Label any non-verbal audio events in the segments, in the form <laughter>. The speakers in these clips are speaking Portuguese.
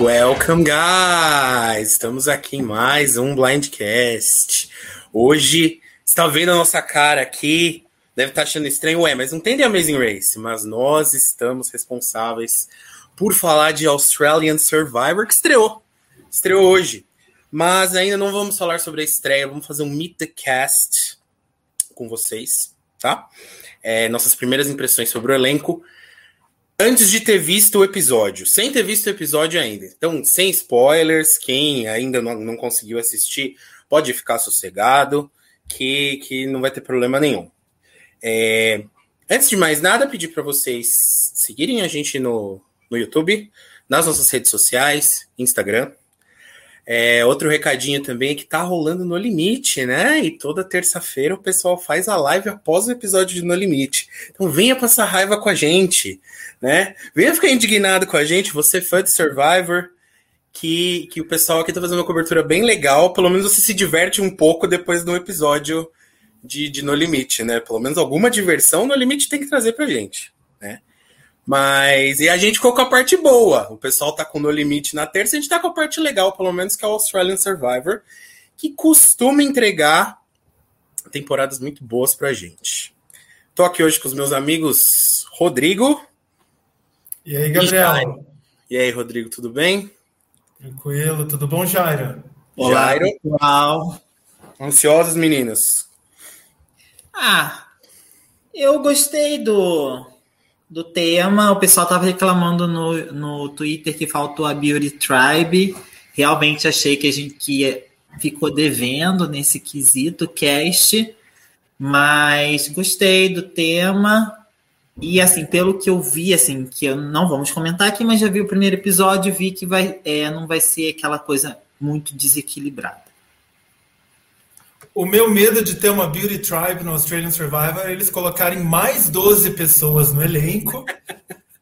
Welcome, guys! Estamos aqui em mais um Blindcast. Hoje, está vendo a nossa cara aqui, deve estar achando estranho, ué, mas não tem The Amazing Race, mas nós estamos responsáveis por falar de Australian Survivor, que estreou. Estreou hoje. Mas ainda não vamos falar sobre a estreia, vamos fazer um Meet the Cast com vocês, tá? É, nossas primeiras impressões sobre o elenco antes de ter visto o episódio, sem ter visto o episódio ainda. Então, sem spoilers, quem ainda não, não conseguiu assistir, pode ficar sossegado, que, que não vai ter problema nenhum. É, antes de mais nada, pedir para vocês seguirem a gente no, no YouTube, nas nossas redes sociais, Instagram, é, outro recadinho também é que tá rolando No Limite, né? E toda terça-feira o pessoal faz a live após o episódio de No Limite. Então venha passar raiva com a gente, né? Venha ficar indignado com a gente, você fã de Survivor, que, que o pessoal aqui tá fazendo uma cobertura bem legal. Pelo menos você se diverte um pouco depois do episódio de, de No Limite, né? Pelo menos alguma diversão No Limite tem que trazer pra gente, né? Mas e a gente ficou com a parte boa. O pessoal tá com No Limite na terça, a gente tá com a parte legal, pelo menos, que é o Australian Survivor, que costuma entregar temporadas muito boas pra gente. Tô aqui hoje com os meus amigos Rodrigo. E aí, Gabriel? E aí, Rodrigo, tudo bem? Tranquilo, tudo bom, Jairo? Olá, Jairo. pessoal. Ansiosos, meninos? Ah, eu gostei do, do tema. O pessoal estava reclamando no, no Twitter que faltou a Beauty Tribe. Realmente achei que a gente que ficou devendo nesse quesito cast, mas gostei do tema. E assim, pelo que eu vi, assim, que eu não vamos comentar aqui, mas já vi o primeiro episódio, vi que vai, é, não vai ser aquela coisa muito desequilibrada. O meu medo de ter uma Beauty Tribe no Australian Survivor é eles colocarem mais 12 pessoas no elenco.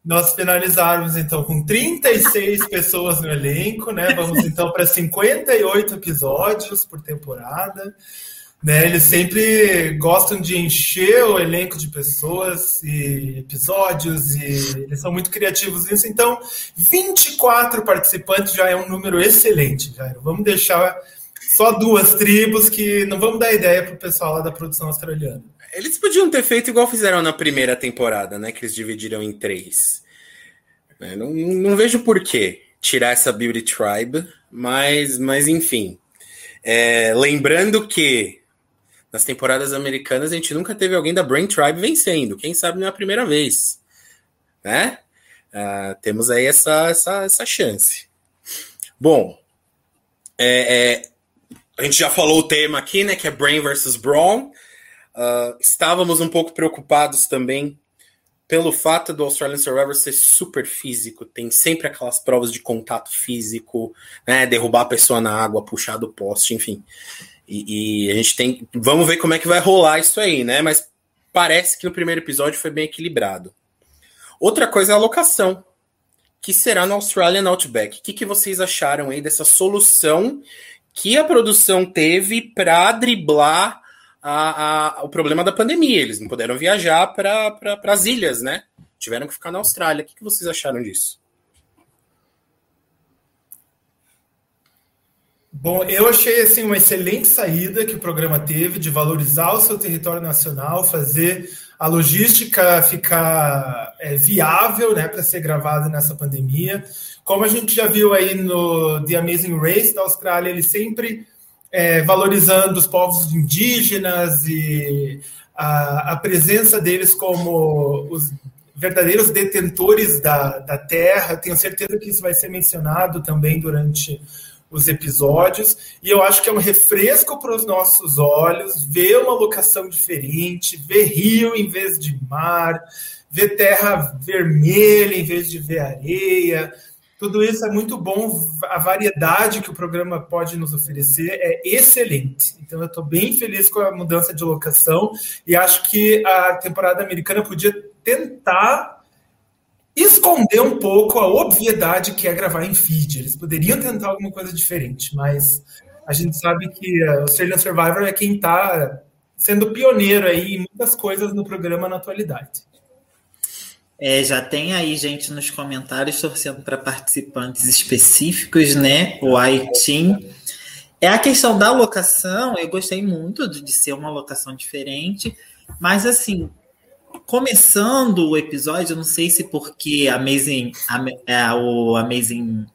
Nós finalizarmos então com 36 pessoas no elenco, né? Vamos então para 58 episódios por temporada. Né, eles sempre gostam de encher o elenco de pessoas e episódios, e eles são muito criativos nisso. Então, 24 participantes já é um número excelente. Vamos deixar só duas tribos que não vamos dar ideia pro pessoal lá da produção australiana. Eles podiam ter feito igual fizeram na primeira temporada, né? Que eles dividiram em três. É, não, não vejo por que tirar essa Beauty Tribe, mas, mas enfim. É, lembrando que nas temporadas americanas a gente nunca teve alguém da Brain Tribe vencendo. Quem sabe não é a primeira vez. Né? Uh, temos aí essa, essa, essa chance. Bom, é, é, a gente já falou o tema aqui, né? Que é Brain versus Brawn. Uh, estávamos um pouco preocupados também pelo fato do Australian Survivor ser super físico, tem sempre aquelas provas de contato físico, né? Derrubar a pessoa na água, puxar do poste, enfim. E, e, a gente tem. Vamos ver como é que vai rolar isso aí, né? Mas parece que no primeiro episódio foi bem equilibrado. Outra coisa é a locação, que será no Australian Outback. O que, que vocês acharam aí dessa solução que a produção teve para driblar a, a, o problema da pandemia. Eles não puderam viajar para pra, as ilhas, né? Tiveram que ficar na Austrália. O que, que vocês acharam disso? Bom, eu achei assim uma excelente saída que o programa teve de valorizar o seu território nacional, fazer a logística ficar é, viável, né, para ser gravada nessa pandemia. Como a gente já viu aí no The Amazing Race da Austrália, ele sempre é, valorizando os povos indígenas e a, a, presença deles como os verdadeiros detentores da, da terra. Tenho certeza que isso vai ser mencionado também durante os episódios, e eu acho que é um refresco para os nossos olhos ver uma locação diferente, ver rio em vez de mar, ver terra vermelha em vez de ver areia, tudo isso é muito bom. A variedade que o programa pode nos oferecer é excelente. Então, eu estou bem feliz com a mudança de locação e acho que a temporada americana podia tentar esconder um pouco a obviedade que é gravar em feed. Eles poderiam tentar alguma coisa diferente, mas a gente sabe que o Australian Survivor é quem está sendo pioneiro aí em muitas coisas no programa na atualidade. É, já tem aí gente nos comentários torcendo para participantes específicos, né? O Aitim. É a questão da locação, eu gostei muito de ser uma locação diferente, mas assim, começando o episódio, não sei se porque Amazing, a, o Amazing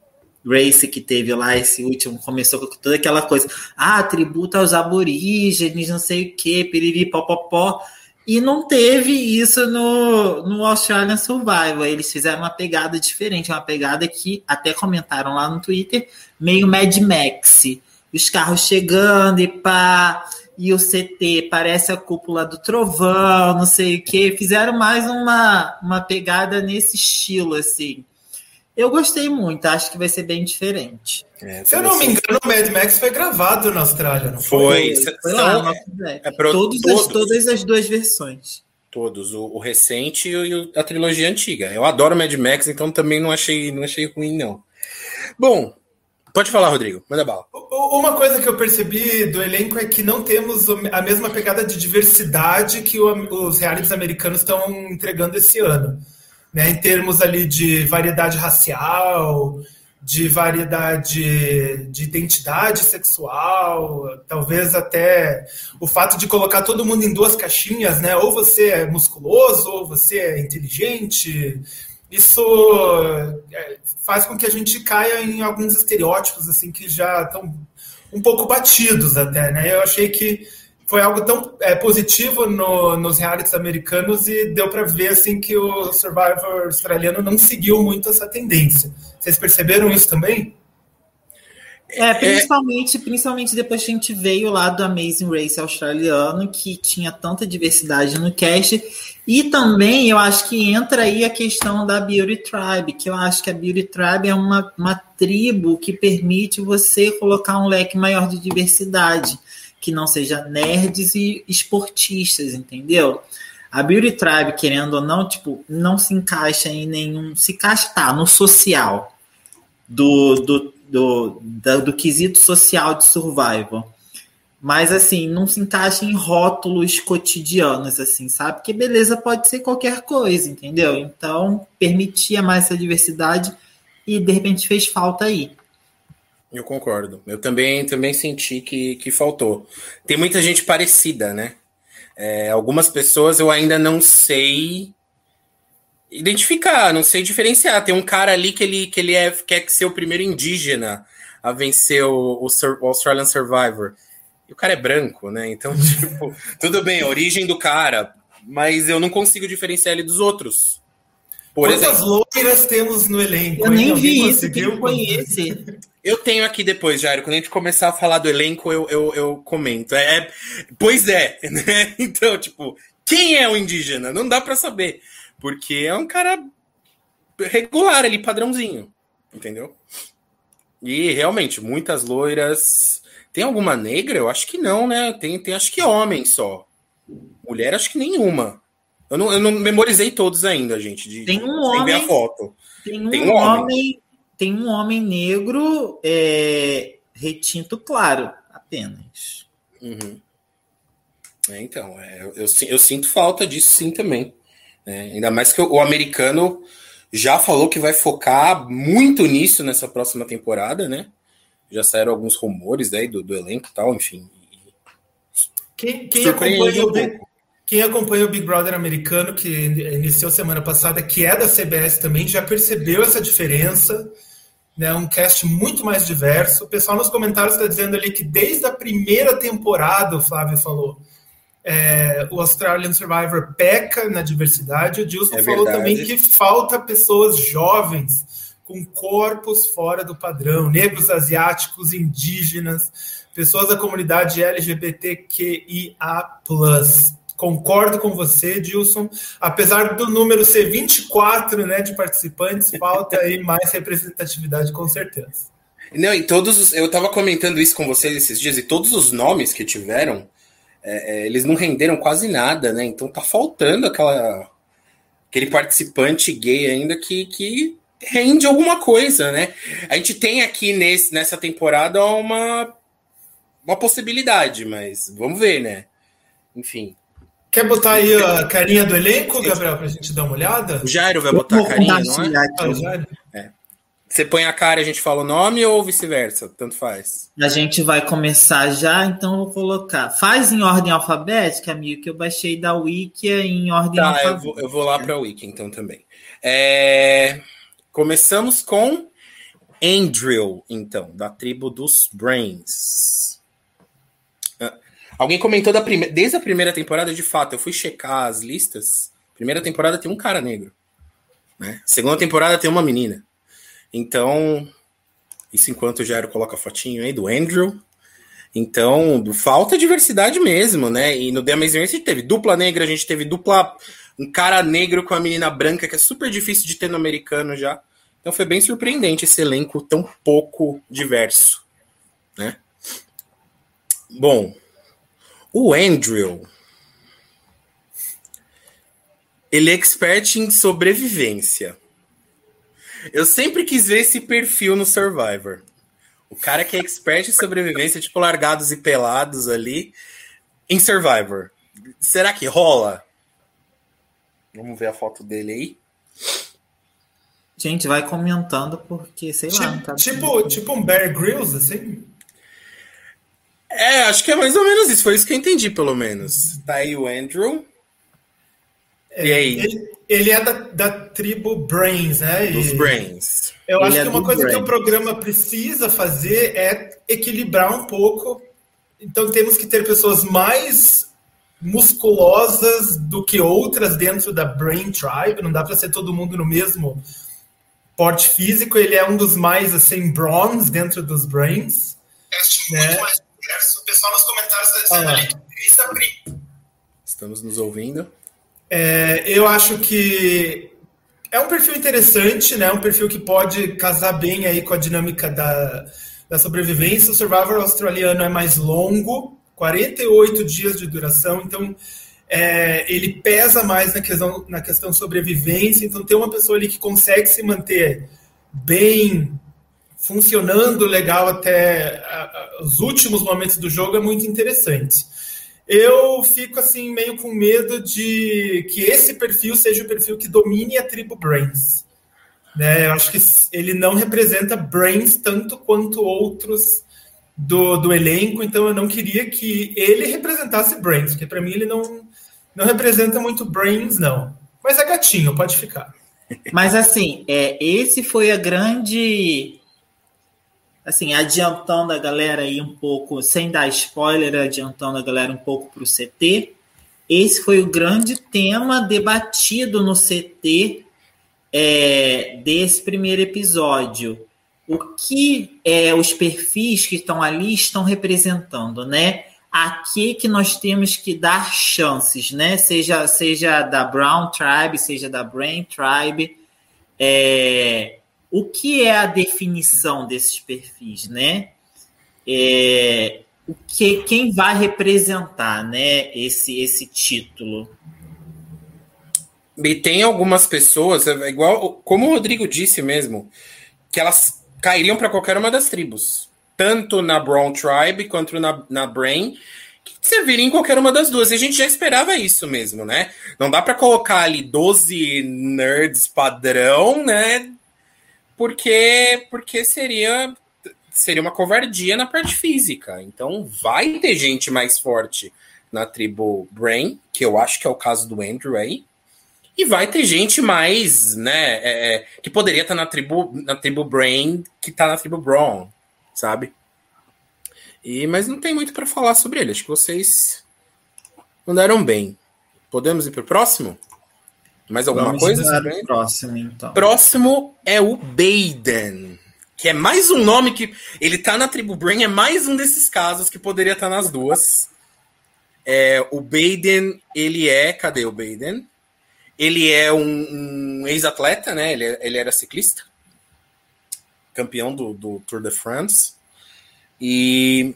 Race que teve lá, esse último, começou com toda aquela coisa, ah, tributo aos aborígenes, não sei o que, piriri, pó. E não teve isso no, no Australian Survival. Eles fizeram uma pegada diferente, uma pegada que até comentaram lá no Twitter, meio Mad Max. Os carros chegando e pá, e o CT parece a cúpula do trovão, não sei o que. Fizeram mais uma, uma pegada nesse estilo, assim. Eu gostei muito, acho que vai ser bem diferente. É, Se eu não me engano, o Mad Max foi gravado na Austrália, não foi? Foi, foi lá, é, é pro, todos, todos. As, todas as duas versões. Todos, o, o recente e a trilogia antiga. Eu adoro Mad Max, então também não achei, não achei ruim, não. Bom, pode falar, Rodrigo, manda bala. Uma coisa que eu percebi do elenco é que não temos a mesma pegada de diversidade que os realities americanos estão entregando esse ano né, em termos ali de variedade racial, de variedade de identidade sexual, talvez até o fato de colocar todo mundo em duas caixinhas, né? Ou você é musculoso, ou você é inteligente. Isso é, faz com que a gente caia em alguns estereótipos assim que já estão um pouco batidos até, né? Eu achei que foi algo tão é, positivo no, nos realities americanos e deu para ver assim que o Survivor australiano não seguiu muito essa tendência. Vocês perceberam isso também? É, principalmente, principalmente depois que a gente veio lá do Amazing Race australiano, que tinha tanta diversidade no cast. E também eu acho que entra aí a questão da Beauty Tribe, que eu acho que a Beauty Tribe é uma, uma tribo que permite você colocar um leque maior de diversidade que não seja nerds e esportistas, entendeu? A Beauty Tribe, querendo ou não, tipo, não se encaixa em nenhum. Se encaixa, tá, no social. Do, do, do, do, do quesito social de survival. Mas, assim, não se encaixa em rótulos cotidianos, assim, sabe? Porque beleza pode ser qualquer coisa, entendeu? Então, permitia mais essa diversidade e, de repente, fez falta aí. Eu concordo. Eu também, também senti que, que faltou. Tem muita gente parecida, né? É, algumas pessoas eu ainda não sei identificar, não sei diferenciar. Tem um cara ali que ele, que ele é, quer ser o primeiro indígena a vencer o, o, o Australian Survivor. E o cara é branco, né? Então, <laughs> tipo, tudo bem, a origem do cara, mas eu não consigo diferenciar ele dos outros. Por Quantas exemplo, loiras temos no elenco? Eu nem vi isso, quem foi esse? Eu tenho aqui depois, Jairo, quando a gente começar a falar do elenco, eu, eu, eu comento. É, é, pois é, <laughs> né? Então, tipo, quem é o indígena? Não dá para saber. Porque é um cara regular ali, padrãozinho. Entendeu? E realmente, muitas loiras. Tem alguma negra? Eu acho que não, né? Tem, tem acho que homem só. Mulher, acho que nenhuma. Eu não, eu não memorizei todos ainda, gente. De, tem um homem. Ver a foto. Tem um, tem um homem, homem tem um homem negro é, retinto claro, apenas. Uhum. É, então, é, eu, eu, eu, sinto falta disso sim também. É, ainda mais que o, o, americano já falou que vai focar muito nisso nessa próxima temporada, né? Já saíram alguns rumores aí do, do elenco e tal, enfim. Quem, quem acompanha, o Big, quem acompanha o Big Brother americano, que iniciou semana passada, que é da CBS também, já percebeu essa diferença né, um cast muito mais diverso. O pessoal nos comentários está dizendo ali que desde a primeira temporada, o Flávio falou, é, o Australian Survivor peca na diversidade. O Dilson é falou também que falta pessoas jovens com corpos fora do padrão, negros, asiáticos, indígenas, pessoas da comunidade LGBTQIA+ concordo com você, Dilson. Apesar do número ser 24 né, de participantes, falta aí mais representatividade, com certeza. Não, e todos os, eu estava comentando isso com vocês esses dias, e todos os nomes que tiveram, é, é, eles não renderam quase nada, né? Então tá faltando aquela, aquele participante gay ainda que, que rende alguma coisa, né? A gente tem aqui nesse, nessa temporada uma, uma possibilidade, mas vamos ver, né? Enfim. Quer botar aí a carinha do elenco, Gabriel, pra gente dar uma olhada? O Jairo vai botar a carinha, não é? Ah. É. Você põe a cara e a gente fala o nome ou vice-versa? Tanto faz. A gente vai começar já, então eu vou colocar. Faz em ordem alfabética, amigo, que eu baixei da Wiki em ordem tá, alfabética. Eu vou, eu vou lá para a Wiki então também. É... Começamos com Andrew, então, da tribo dos Brains. Ah, alguém comentou da primeira. Desde a primeira temporada, de fato, eu fui checar as listas. Primeira temporada tem um cara negro. Né? Segunda temporada tem uma menina. Então, isso enquanto o Jairo coloca a fotinho aí do Andrew. Então, falta diversidade mesmo, né? E no The Amazing Race a gente teve dupla negra, a gente teve dupla. Um cara negro com a menina branca, que é super difícil de ter no americano já. Então foi bem surpreendente esse elenco tão pouco diverso, né? Bom, o Andrew. Ele é expert em sobrevivência. Eu sempre quis ver esse perfil no Survivor. O cara que é expert em sobrevivência, tipo largados e pelados ali, em Survivor. Será que rola? Vamos ver a foto dele aí. Gente, vai comentando porque, sei tipo, lá. Tá tipo, tipo um Bear Grylls, assim? É, acho que é mais ou menos isso. Foi isso que eu entendi, pelo menos. Tá aí o Andrew. É, e aí? Ele, ele é da, da, tribo Brains, né? Dos Brains. Eu ele acho é que uma coisa Brains. que o programa precisa fazer é equilibrar um pouco. Então temos que ter pessoas mais musculosas do que outras dentro da Brain Tribe. Não dá para ser todo mundo no mesmo porte físico. Ele é um dos mais assim bronze dentro dos Brains. né? muito mais diverso. O pessoal nos comentários está dizendo ah, ali que Estamos nos ouvindo. É, eu acho que é um perfil interessante, né? Um perfil que pode casar bem aí com a dinâmica da, da sobrevivência. O Survivor australiano é mais longo, 48 dias de duração, então é, ele pesa mais na questão, na questão sobrevivência. Então, ter uma pessoa ali que consegue se manter bem, funcionando legal até a, a, os últimos momentos do jogo é muito interessante eu fico assim meio com medo de que esse perfil seja o perfil que domine a tribo Brains. Né? Eu acho que ele não representa Brains tanto quanto outros do, do elenco, então eu não queria que ele representasse Brains, porque para mim ele não, não representa muito Brains, não. Mas é gatinho, pode ficar. Mas assim, é, esse foi a grande assim, adiantando a galera aí um pouco, sem dar spoiler, adiantando a galera um pouco para o CT, esse foi o grande tema debatido no CT é, desse primeiro episódio. O que é, os perfis que estão ali estão representando, né? A que, que nós temos que dar chances, né? Seja, seja da Brown Tribe, seja da Brain Tribe. É, o que é a definição desses perfis, né? É, o que quem vai representar, né, esse esse título? E tem algumas pessoas, é igual como o Rodrigo disse mesmo, que elas cairiam para qualquer uma das tribos, tanto na Brown Tribe quanto na, na Brain, que serviria em qualquer uma das duas. E a gente já esperava isso mesmo, né? Não dá para colocar ali 12 nerds padrão, né? porque porque seria seria uma covardia na parte física. Então vai ter gente mais forte na tribo Brain, que eu acho que é o caso do Andrew aí. E vai ter gente mais, né, é, é que poderia estar na tribo, na tribo Brain, que está na tribo Braun, sabe? E, mas não tem muito para falar sobre ele. Acho que vocês mandaram bem. Podemos ir para o próximo? Mais alguma Vamos coisa? Próximo, então. Próximo é o Baden. Que é mais um nome que. Ele tá na tribo Brain, é mais um desses casos que poderia estar tá nas duas. É, o Baden, ele é. Cadê o Baden? Ele é um, um ex-atleta, né? Ele, ele era ciclista. Campeão do, do Tour de France. E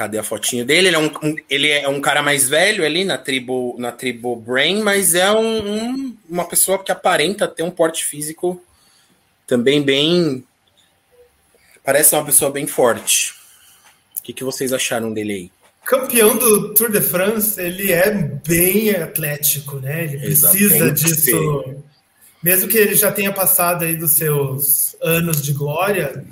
Cadê a fotinha dele? Ele é um, um, ele é um cara mais velho ali na tribo, na tribo Brain, mas é um, um, uma pessoa que aparenta ter um porte físico também bem. Parece uma pessoa bem forte. O que, que vocês acharam dele aí? Campeão do Tour de France, ele é bem atlético, né? Ele precisa disso. Mesmo que ele já tenha passado aí dos seus anos de glória,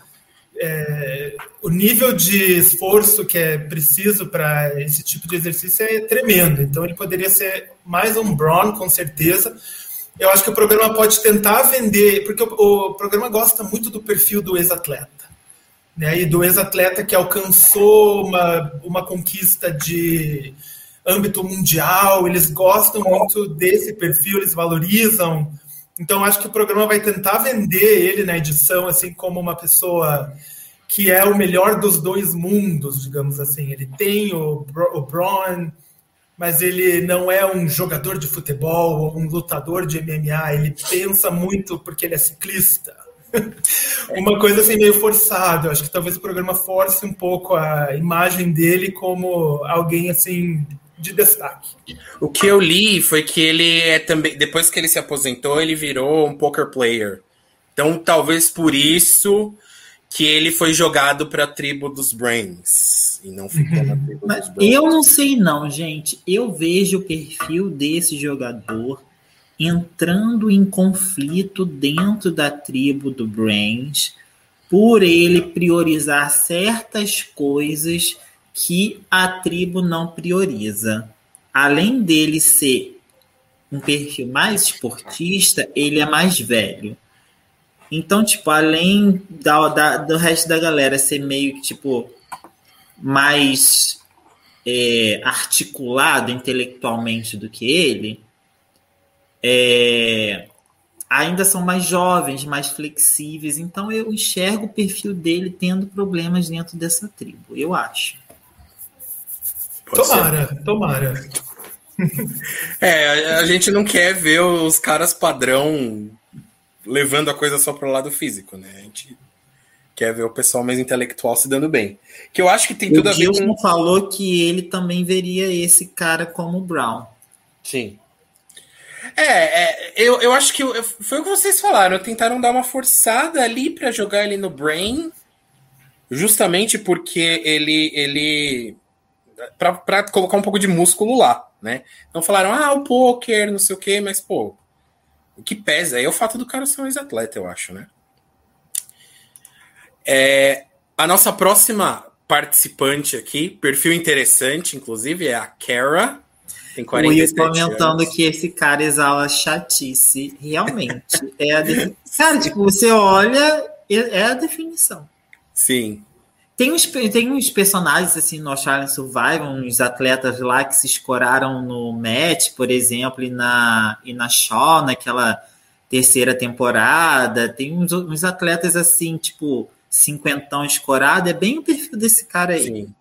é, o nível de esforço que é preciso para esse tipo de exercício é tremendo. Então ele poderia ser mais um Braun, com certeza. Eu acho que o programa pode tentar vender, porque o, o programa gosta muito do perfil do ex-atleta. Né, e do ex-atleta que alcançou uma, uma conquista de âmbito mundial, eles gostam muito desse perfil, eles valorizam então, acho que o programa vai tentar vender ele na edição assim como uma pessoa que é o melhor dos dois mundos, digamos assim. Ele tem o, o Braun, mas ele não é um jogador de futebol ou um lutador de MMA. Ele pensa muito porque ele é ciclista. Uma coisa assim meio forçada. Acho que talvez o programa force um pouco a imagem dele como alguém assim de destaque. O que eu li foi que ele é também, depois que ele se aposentou, ele virou um poker player. Então, talvez por isso que ele foi jogado para a tribo dos Brains e não ficou na tribo Mas dos Brains. Eu não sei não, gente. Eu vejo o perfil desse jogador entrando em conflito dentro da tribo do Brains por ele priorizar certas coisas que a tribo não prioriza. Além dele ser um perfil mais esportista, ele é mais velho. Então, tipo, além da, da, do resto da galera ser meio que, tipo, mais é, articulado intelectualmente do que ele, é, ainda são mais jovens, mais flexíveis. Então, eu enxergo o perfil dele tendo problemas dentro dessa tribo, eu acho. Pode tomara, ser. tomara. <laughs> É, a gente não quer ver os caras padrão levando a coisa só pro lado físico, né? A gente quer ver o pessoal mais intelectual se dando bem. Que eu acho que tem tudo o a ver com... falou que ele também veria esse cara como Brown. Sim. É, é eu, eu acho que foi o que vocês falaram. Tentaram dar uma forçada ali para jogar ele no Brain, justamente porque ele ele para colocar um pouco de músculo lá, né? Então falaram, ah, o poker, não sei o quê, mas, pô, o que pesa é o fato do cara ser um ex-atleta, eu acho, né? É, a nossa próxima participante aqui, perfil interessante, inclusive, é a Kara. Tem 47 comentando anos. que esse cara exala chatice. Realmente. <laughs> é a de... Cara, tipo, você olha, é a definição. Sim. Tem uns, tem uns personagens assim no Australian Survival, uns atletas lá que se escoraram no match, por exemplo, e na, e na Shaw, naquela terceira temporada. Tem uns, uns atletas assim, tipo, cinquentão escorado. É bem o perfil desse cara aí. Sim.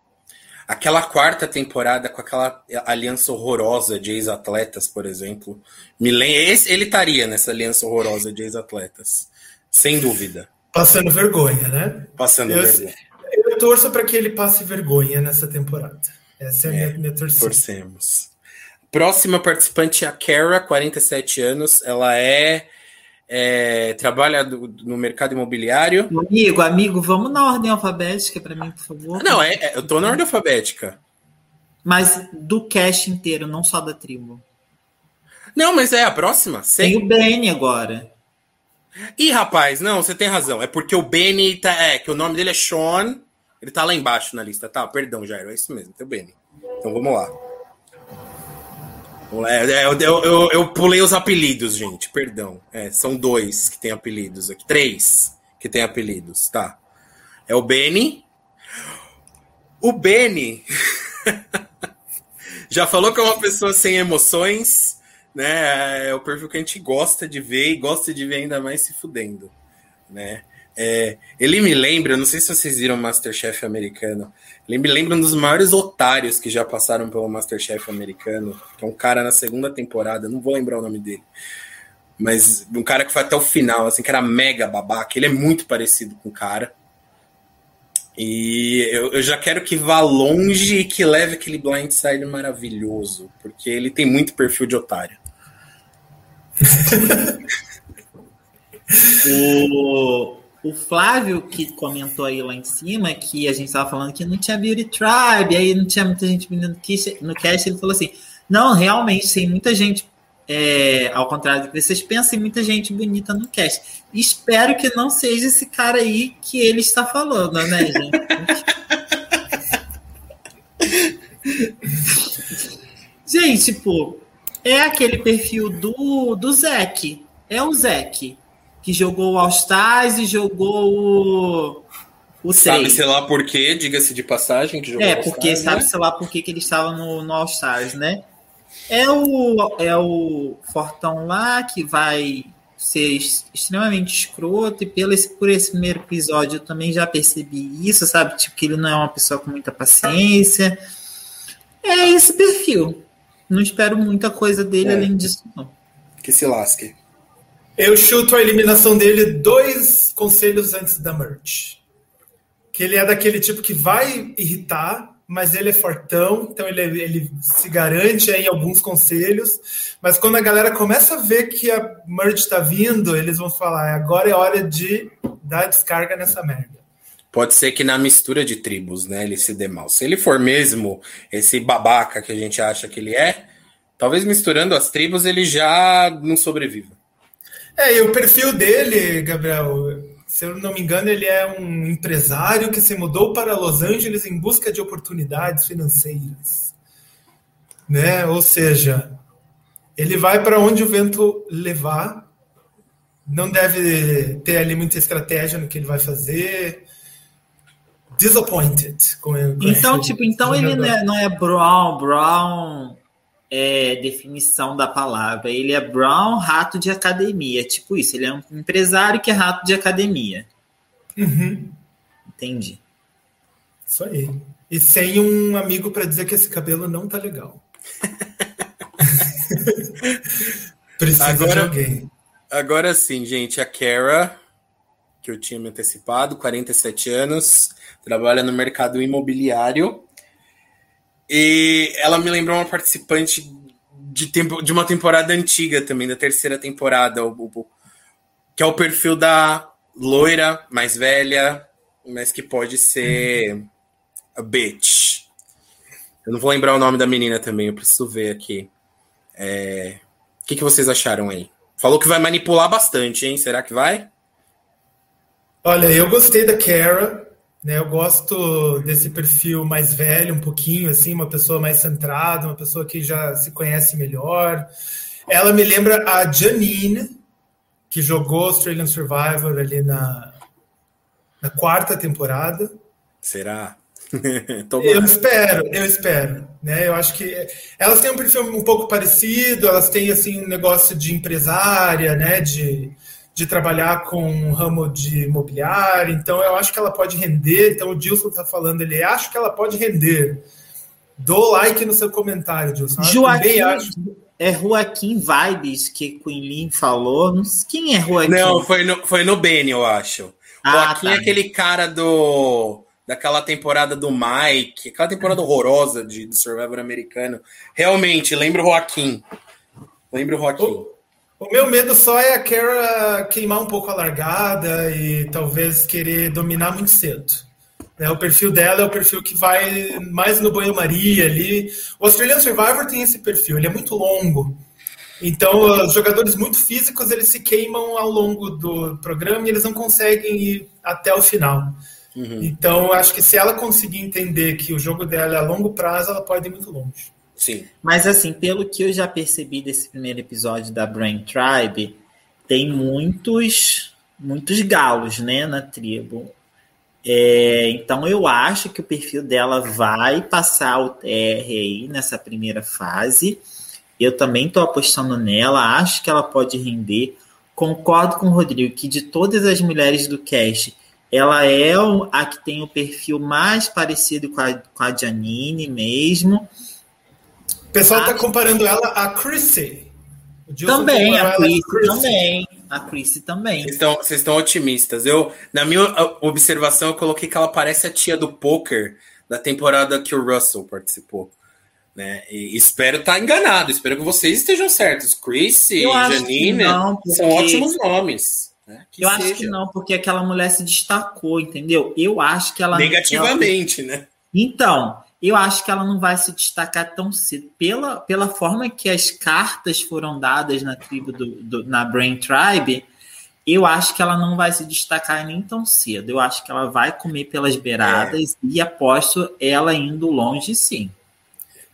Aquela quarta temporada com aquela aliança horrorosa de ex-atletas, por exemplo. Me lembra, ele estaria nessa aliança horrorosa de ex-atletas. Sem dúvida. Passando vergonha, né? Passando eu, vergonha eu torço para que ele passe vergonha nessa temporada. Essa é a é, minha, minha torcida. Torcemos. Próxima participante é a Kara, 47 anos. Ela é, é trabalha do, no mercado imobiliário. Amigo, amigo, vamos na ordem alfabética para mim, por favor. Não, é, é, eu tô na ordem alfabética. Mas do cast inteiro, não só da tribo. Não, mas é a próxima. Tem o Benny agora. Ih, rapaz, não, você tem razão. É porque o Benny tá. É, que o nome dele é Sean. Ele tá lá embaixo na lista, tá? Perdão, Jairo, é isso mesmo, tem o Benny. Então vamos lá. É, eu, eu, eu, pulei os apelidos, gente, perdão. É, são dois que tem apelidos aqui. Três que tem apelidos, tá? É o Benny. O Benny <laughs> já falou que é uma pessoa sem emoções, né? É o perfil que a gente gosta de ver e gosta de ver ainda mais se fudendo, né? É, ele me lembra, não sei se vocês viram Masterchef americano, ele me lembra um dos maiores otários que já passaram pelo Masterchef americano, que é um cara na segunda temporada, não vou lembrar o nome dele, mas um cara que foi até o final, assim, que era mega babaca, ele é muito parecido com o cara. E eu, eu já quero que vá longe e que leve aquele blindside maravilhoso, porque ele tem muito perfil de otário. <laughs> o, o Flávio que comentou aí lá em cima que a gente estava falando que não tinha Beauty Tribe, aí não tinha muita gente cast, no cast, ele falou assim: não, realmente tem muita gente, é, ao contrário do que vocês pensam, tem muita gente bonita no cast. Espero que não seja esse cara aí que ele está falando, né, gente? <laughs> gente, pô, é aquele perfil do, do Zeke. É o Zeke que jogou o All Stars e jogou o, o Sabe-se lá por quê, diga-se de passagem, que jogou É, porque né? lá por que ele estava no, no All Stars, né? É o, é o Fortão lá que vai ser extremamente escroto, e pelo esse, por esse primeiro episódio eu também já percebi isso, sabe? Tipo, que ele não é uma pessoa com muita paciência. É esse perfil. Não espero muita coisa dele é. além disso, não. Que se lasque. Eu chuto a eliminação dele dois conselhos antes da merge. Que ele é daquele tipo que vai irritar, mas ele é fortão, então ele, ele se garante em alguns conselhos. Mas quando a galera começa a ver que a merge está vindo, eles vão falar: agora é hora de dar descarga nessa merda. Pode ser que na mistura de tribos, né, ele se dê mal. Se ele for mesmo esse babaca que a gente acha que ele é, talvez misturando as tribos ele já não sobreviva. É, e o perfil dele, Gabriel, se eu não me engano, ele é um empresário que se mudou para Los Angeles em busca de oportunidades financeiras. Né? Ou seja, ele vai para onde o vento levar, não deve ter ali muita estratégia no que ele vai fazer. Disappointed. Como eu então, tipo, então ele não é, não é Brown, Brown é, definição da palavra. Ele é Brown, rato de academia. Tipo isso, ele é um empresário que é rato de academia. Uhum. Entendi. Isso aí. E sem um amigo para dizer que esse cabelo não tá legal. <laughs> Precisa agora, de alguém. Agora sim, gente. A Kara, que eu tinha me antecipado, 47 anos, trabalha no mercado imobiliário e ela me lembrou uma participante de, tempo, de uma temporada antiga também, da terceira temporada, o, o, que é o perfil da loira, mais velha, mas que pode ser a bitch. Eu não vou lembrar o nome da menina também, eu preciso ver aqui. É... O que, que vocês acharam aí? Falou que vai manipular bastante, hein? Será que vai? Olha, eu gostei da Kara. Né, eu gosto desse perfil mais velho, um pouquinho, assim, uma pessoa mais centrada, uma pessoa que já se conhece melhor. Ela me lembra a Janine, que jogou Australian Survivor ali na, na quarta temporada. Será? <laughs> eu espero, eu espero. Né? Eu acho que elas têm um perfil um pouco parecido, elas têm assim um negócio de empresária, né? De de trabalhar com um ramo de imobiliário, então eu acho que ela pode render. Então o Dilson está falando, ele acho que ela pode render. Dou like no seu comentário, Dilson. Joaquim, acho... é Joaquim Vibes que Queen Lin falou. Não sei quem é Joaquim. Não, foi no, foi no Beni, eu acho. Ah, Joaquim tá. é aquele cara do daquela temporada do Mike, aquela temporada horrorosa de, do Survivor americano. Realmente, lembro o Joaquim. Lembro o Joaquim. Oh. O meu medo só é a Kara queimar um pouco a largada e talvez querer dominar muito cedo. É, o perfil dela é o perfil que vai mais no banho-maria ali. O Australian Survivor tem esse perfil, ele é muito longo. Então, os jogadores muito físicos, eles se queimam ao longo do programa e eles não conseguem ir até o final. Uhum. Então, acho que se ela conseguir entender que o jogo dela é a longo prazo, ela pode ir muito longe. Sim. Mas assim, pelo que eu já percebi desse primeiro episódio da Brain Tribe, tem muitos muitos galos, né, na tribo. É, então eu acho que o perfil dela vai passar o TR aí nessa primeira fase. Eu também estou apostando nela, acho que ela pode render. Concordo com o Rodrigo que de todas as mulheres do cast, ela é a que tem o perfil mais parecido com a, com a Janine mesmo. O pessoal está comparando ela a Chrissy. Também, a Chrissy, também. A Chrissy também. Vocês estão, vocês estão otimistas. Eu, na minha observação, eu coloquei que ela parece a tia do poker da temporada que o Russell participou. Né? E espero estar tá enganado, espero que vocês estejam certos. Chrissy e Janine não, são ótimos nomes. Né? eu seja. acho que não, porque aquela mulher se destacou, entendeu? Eu acho que ela. Negativamente, ela... né? Então, eu acho que ela não vai se destacar tão cedo. Pela, pela forma que as cartas foram dadas na tribo do, do, na Brain Tribe, eu acho que ela não vai se destacar nem tão cedo. Eu acho que ela vai comer pelas beiradas é. e aposto ela indo longe sim.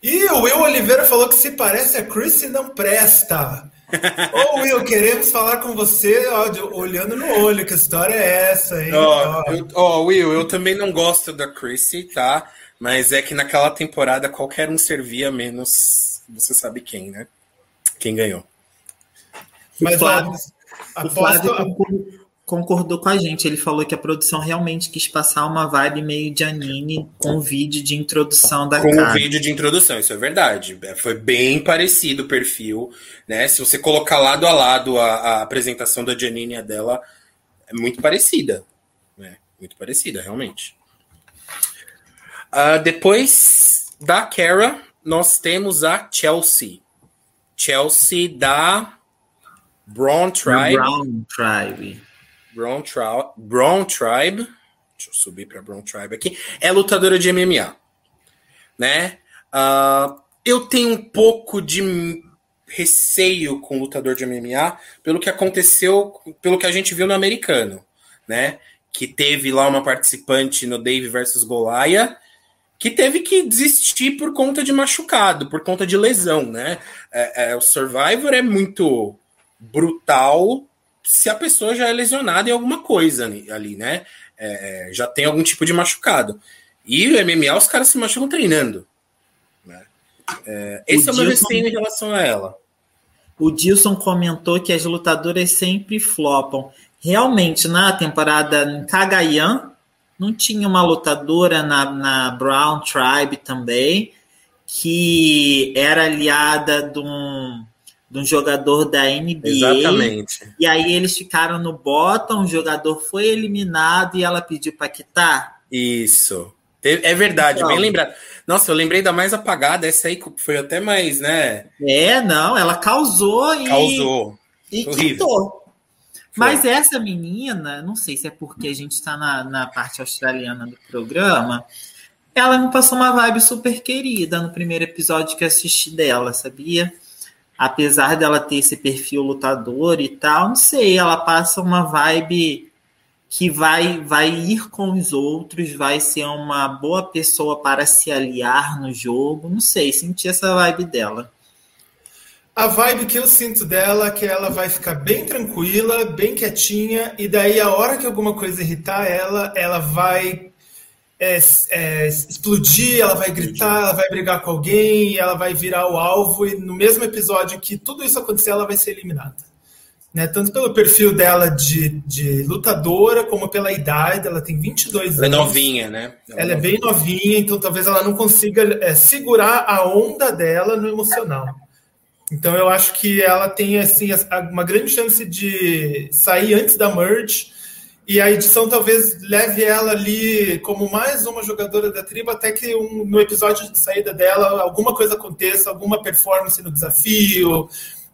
E o Will Oliveira falou que se parece a Chrissy não presta. <laughs> Ô Will, queremos falar com você ó, olhando no olho, que história é essa, hein? Ó, oh, oh, Will, eu também não gosto da Chrissy, tá? Mas é que naquela temporada qualquer um servia menos você sabe quem, né? Quem ganhou. Mas o Flávio, o Flávio concordou com a gente. Ele falou que a produção realmente quis passar uma vibe meio de anime com o vídeo de introdução da Com o vídeo de introdução, isso é verdade. É, foi bem parecido o perfil, né? Se você colocar lado a lado a, a apresentação da Janine e a dela, é muito parecida. Né? Muito parecida, realmente. Uh, depois da Kara, nós temos a Chelsea. Chelsea da Brown Tribe. Brown Tribe. Brown, Tri Brown Tribe. Deixa eu subir para Brown Tribe aqui. É lutadora de MMA. Né? Uh, eu tenho um pouco de receio com lutador de MMA pelo que aconteceu, pelo que a gente viu no americano, né? Que teve lá uma participante no Dave versus Goliath que teve que desistir por conta de machucado, por conta de lesão, né? É, é, o Survivor é muito brutal se a pessoa já é lesionada em alguma coisa ali, né? É, é já tem algum tipo de machucado. E o MMA, os caras se machucam treinando. Né? É, esse é o meu receio em relação a ela. O Dilson comentou que as lutadoras sempre flopam. Realmente, na temporada em Cagayan, não tinha uma lutadora na, na Brown Tribe também, que era aliada de um, de um jogador da NBA. Exatamente. E aí eles ficaram no bottom, o jogador foi eliminado e ela pediu para quitar. Isso. É verdade, então, bem lembrado. Nossa, eu lembrei da mais apagada, essa aí foi até mais, né? É, não, ela causou e. Causou. E Horrível. quitou. Mas essa menina, não sei se é porque a gente está na, na parte australiana do programa, ela me passou uma vibe super querida no primeiro episódio que assisti dela, sabia? Apesar dela ter esse perfil lutador e tal, não sei, ela passa uma vibe que vai, vai ir com os outros, vai ser uma boa pessoa para se aliar no jogo, não sei, senti essa vibe dela. A vibe que eu sinto dela é que ela vai ficar bem tranquila, bem quietinha, e daí a hora que alguma coisa irritar ela, ela vai é, é, explodir, ela vai gritar, ela vai brigar com alguém, ela vai virar o alvo, e no mesmo episódio que tudo isso acontecer, ela vai ser eliminada. Né? Tanto pelo perfil dela de, de lutadora, como pela idade, ela tem 22 ela anos. Ela é novinha, né? Ela, ela é, bem novinha, então talvez ela não consiga é, segurar a onda dela no emocional. Então eu acho que ela tem assim uma grande chance de sair antes da merge e a edição talvez leve ela ali como mais uma jogadora da tribo até que um, no episódio de saída dela alguma coisa aconteça, alguma performance no desafio,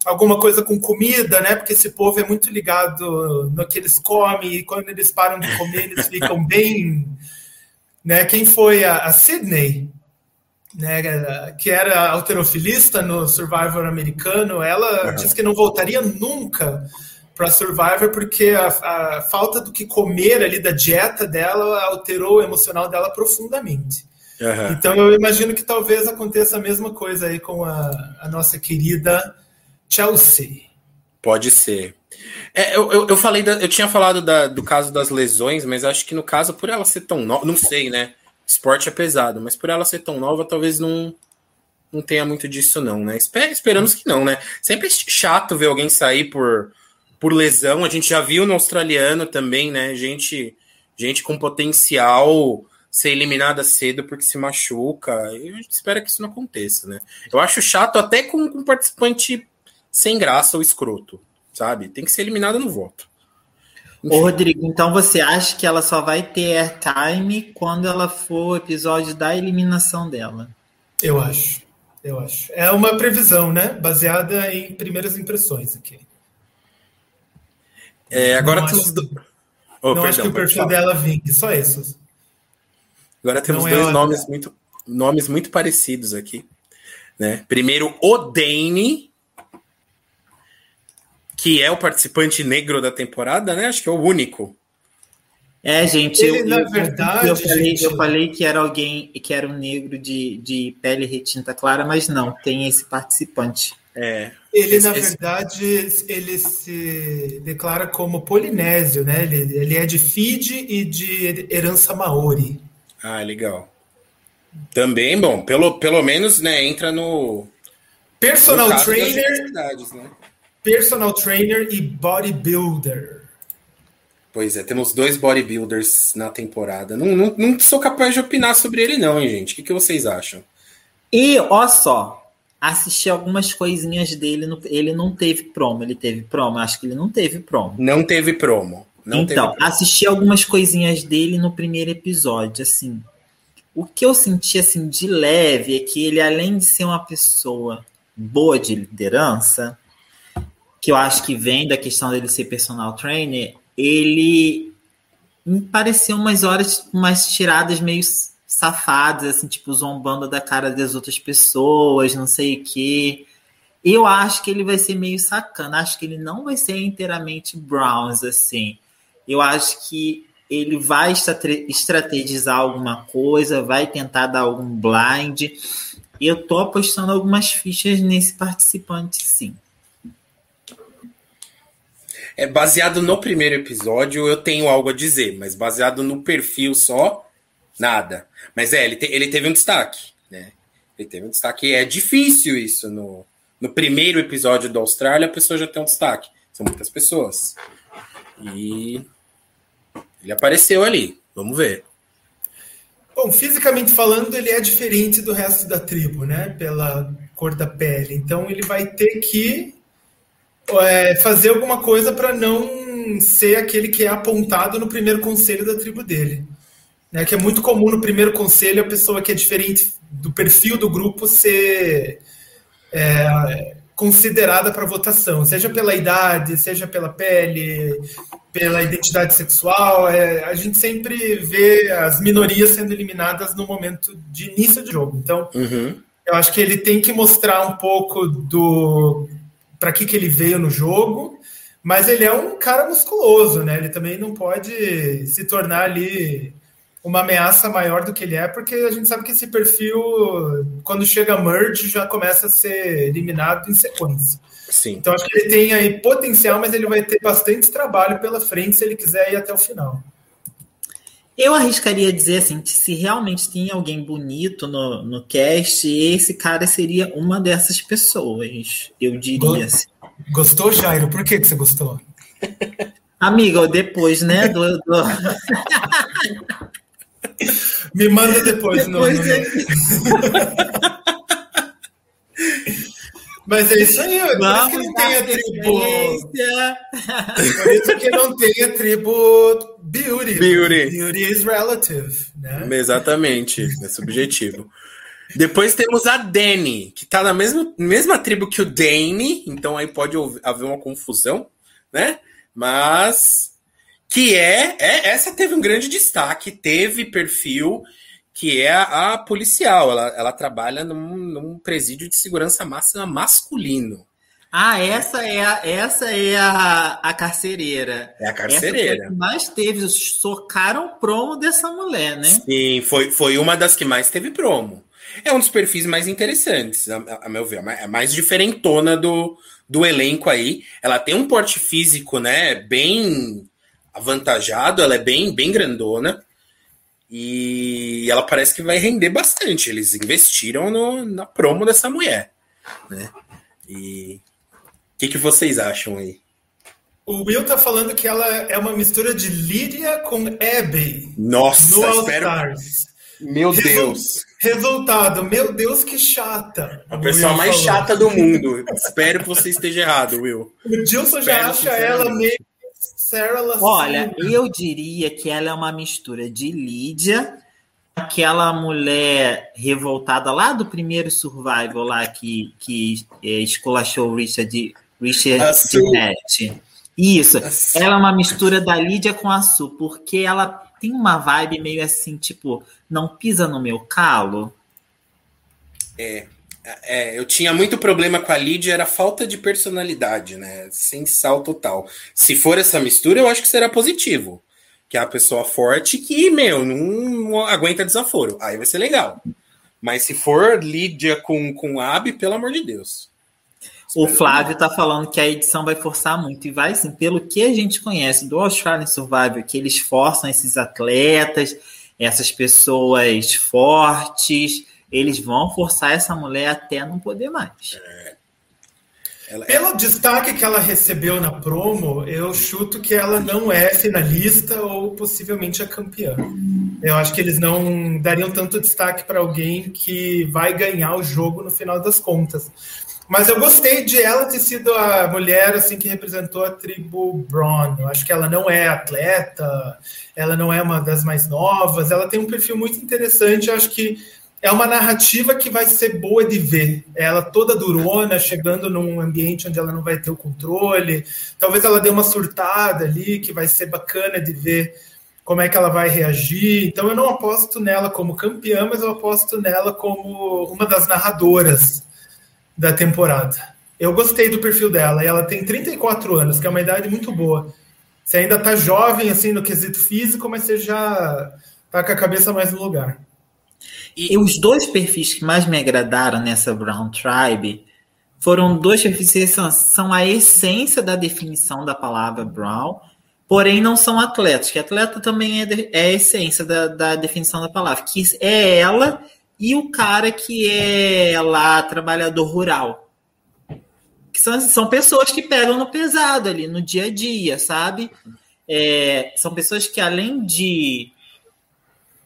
alguma coisa com comida, né? Porque esse povo é muito ligado no que eles comem e quando eles param de comer eles ficam <laughs> bem, né? Quem foi a, a Sydney? Né, que era alterofilista no Survivor americano, ela uhum. disse que não voltaria nunca para Survivor porque a, a, falta do que comer ali da dieta dela alterou o emocional dela profundamente. Uhum. Então eu imagino que talvez aconteça a mesma coisa aí com a, a nossa querida Chelsea. Pode ser. É, eu, eu, eu, falei da, eu tinha falado da, do caso das lesões, mas acho que no caso, por ela ser tão nova, não sei, né? Esporte é pesado, mas por ela ser tão nova, talvez não não tenha muito disso não, né? Esper esperamos que não, né? Sempre é chato ver alguém sair por, por lesão. A gente já viu no australiano também, né? Gente, gente com potencial ser eliminada cedo porque se machuca. E a gente espera que isso não aconteça, né? Eu acho chato até com um participante sem graça ou escroto, sabe? Tem que ser eliminado no voto. Ô, Rodrigo, então você acha que ela só vai ter airtime quando ela for o episódio da eliminação dela? Eu acho. Eu acho. É uma previsão, né? Baseada em primeiras impressões aqui. É, agora Não acho- do- Oh, não acho perdão, que o perfil falar. dela vingue, só isso. Agora temos Não é dois hora. nomes muito, nomes muito parecidos aqui. Né? Primeiro, o Dane, que é o participante negro da temporada, né? Acho que é o único. É, gente, Ele, eu, na eu- verdade, eu falei, gente- eu falei que era alguém que era um negro de, de pele retinta clara, mas não, tem esse participante. É, Ele, Esse- na esse- verdade, ele se declara como polinésio, né? Ele, ele é de Fiji e de herança maori. Ah, legal. Também, bom, pelo, pelo menos, né, entra no, no Personal das trainer, né? Personal trainer e bodybuilder. Pois é, temos dois bodybuilders na temporada. Não, não, não sou capaz de opinar sobre ele, não, hein, gente? O que, que vocês acham? E, ó só, assisti algumas coisinhas dele, no- ele não teve promo, ele teve promo? Acho que ele não teve promo. Não teve promo. Não então, teve promo. assisti algumas coisinhas dele no primeiro episódio, assim. O que eu senti, assim, de leve é que ele, além de ser uma pessoa boa de liderança, que eu acho que vem da questão dele ser personal trainer, ele me pareceu umas horas, umas tiradas meio safadas, assim, tipo, zombando da cara das outras pessoas, não sei o quê. Eu acho que ele vai ser meio sacana, acho que ele não vai ser inteiramente Browns, assim. Eu acho que ele vai estra- estrategizar alguma coisa, vai tentar dar algum blind. E eu tô apostando algumas fichas nesse participante, sim. É baseado no primeiro episódio, eu tenho algo a dizer, mas baseado no perfil só, nada. Mas é, ele, te- ele teve um destaque, né? Ele teve um destaque. É difícil isso no, no primeiro episódio do Austrália, a pessoa já tem um destaque. São muitas pessoas. E ele apareceu ali. Vamos ver. Bom, fisicamente falando, ele é diferente do resto da tribo, né? Pela cor da pele. Então, ele vai ter que é, fazer alguma coisa para não ser aquele que é apontado no primeiro conselho da tribo dele. Né? Que é muito comum no primeiro conselho a pessoa que é diferente do perfil do grupo ser é, considerada para votação, seja pela idade, seja pela pele, pela identidade sexual. É, a gente sempre vê as minorias sendo eliminadas no momento de início de jogo. Então, Uhum. eu acho que ele tem que mostrar um pouco do para que, que ele veio no jogo, mas ele é um cara musculoso, né? Ele também não pode se tornar ali uma ameaça maior do que ele é, porque a gente sabe que esse perfil, quando chega merge, já começa a ser eliminado em sequência. Sim. Então acho que ele tem aí potencial, mas ele vai ter bastante trabalho pela frente se ele quiser ir até o final. Eu arriscaria dizer assim que se realmente tem alguém bonito no, no cast, esse cara seria uma dessas pessoas. Eu diria assim. Gostou, Jairo? Por que, que você gostou? Amiga, depois, né? Do, do... <laughs> Me manda depois. Depois no- é- <laughs> Mas é isso aí, por isso que não tem a tribo. Por isso que não tem a tribo Beauty. Beauty. Beauty is relative, né? Exatamente, é subjetivo. Depois temos a Dani, que tá na mesma, mesma tribo que o Dane, então aí pode haver uma confusão, né? Mas que é, é essa teve um grande destaque, teve perfil que é a, a policial, ela, ela trabalha num, num presídio de segurança máxima masculino. Ah, essa é a, essa é a, a carcereira. É a Essa a carcereira. que mais teve. Socaram o promo dessa mulher, né? Sim, foi, foi uma das que mais teve promo. É um dos perfis mais interessantes, a, a- a meu ver. É mais diferentona do, do elenco aí. Ela tem um porte físico, né, bem avantajado, ela é bem, bem grandona. E ela parece que vai render bastante. Eles investiram no, na promo dessa mulher, né? E o que, que vocês acham aí? O Will tá falando que ela é uma mistura de Lydia com Abby Nossa, no All espero. Stars. Meu Resu- Deus! Resultado, meu Deus, que chata. A pessoa Will mais falou. chata do mundo. Espero que você esteja errado, Will. O Gilson já acha ela meio Sarah. Olha, eu diria que ela é uma mistura de Lídia, aquela mulher revoltada lá do primeiro Survival lá que, que é, esculachou o Richard, Richard. Bennett. Isso. Ela é uma mistura da Lídia com a Su, porque ela tem uma vibe meio assim, tipo, não pisa no meu calo. É. É, eu tinha muito problema com a Lídia, era falta de personalidade, né? Sem sal total. Se for essa mistura, eu acho que será positivo. Que é a pessoa forte que, meu, não aguenta desaforo. Aí vai ser legal. Mas se for Lídia com, com Ab, pelo amor de Deus. O Flávio tá falando que a edição vai forçar muito. E vai sim, pelo que a gente conhece do Australian Survival, que eles forçam esses atletas, essas pessoas fortes eles vão forçar essa mulher até não poder mais. É. Ela, Pelo destaque que ela recebeu na promo, eu chuto que ela não é finalista ou possivelmente a campeã. Eu acho que eles não dariam tanto destaque para alguém que vai ganhar o jogo no final das contas. Mas eu gostei de ela ter sido a mulher assim que representou a tribo Braun. Eu acho que ela não é atleta, ela não é uma das mais novas, ela tem um perfil muito interessante. Eu acho que é uma narrativa que vai ser boa de ver. Ela toda durona, chegando num ambiente onde ela não vai ter o controle. Talvez ela dê uma surtada ali, que vai ser bacana de ver como é que ela vai reagir. Então eu não aposto nela como campeã, mas eu aposto nela como uma das narradoras da temporada. Eu gostei do perfil dela. E ela tem 34 anos, que é uma idade muito boa. Você ainda está jovem assim no quesito físico, mas você já está com a cabeça mais no lugar. E os dois perfis que mais me agradaram nessa Brown Tribe foram dois perfis que são, são a essência da definição da palavra Brown, porém não são atletas, que atleta também é, de, é a essência da, da, definição da palavra, que é ela e o cara que é lá trabalhador rural. Que são, são pessoas que pegam no pesado ali, no dia a dia, sabe? É, são pessoas que além de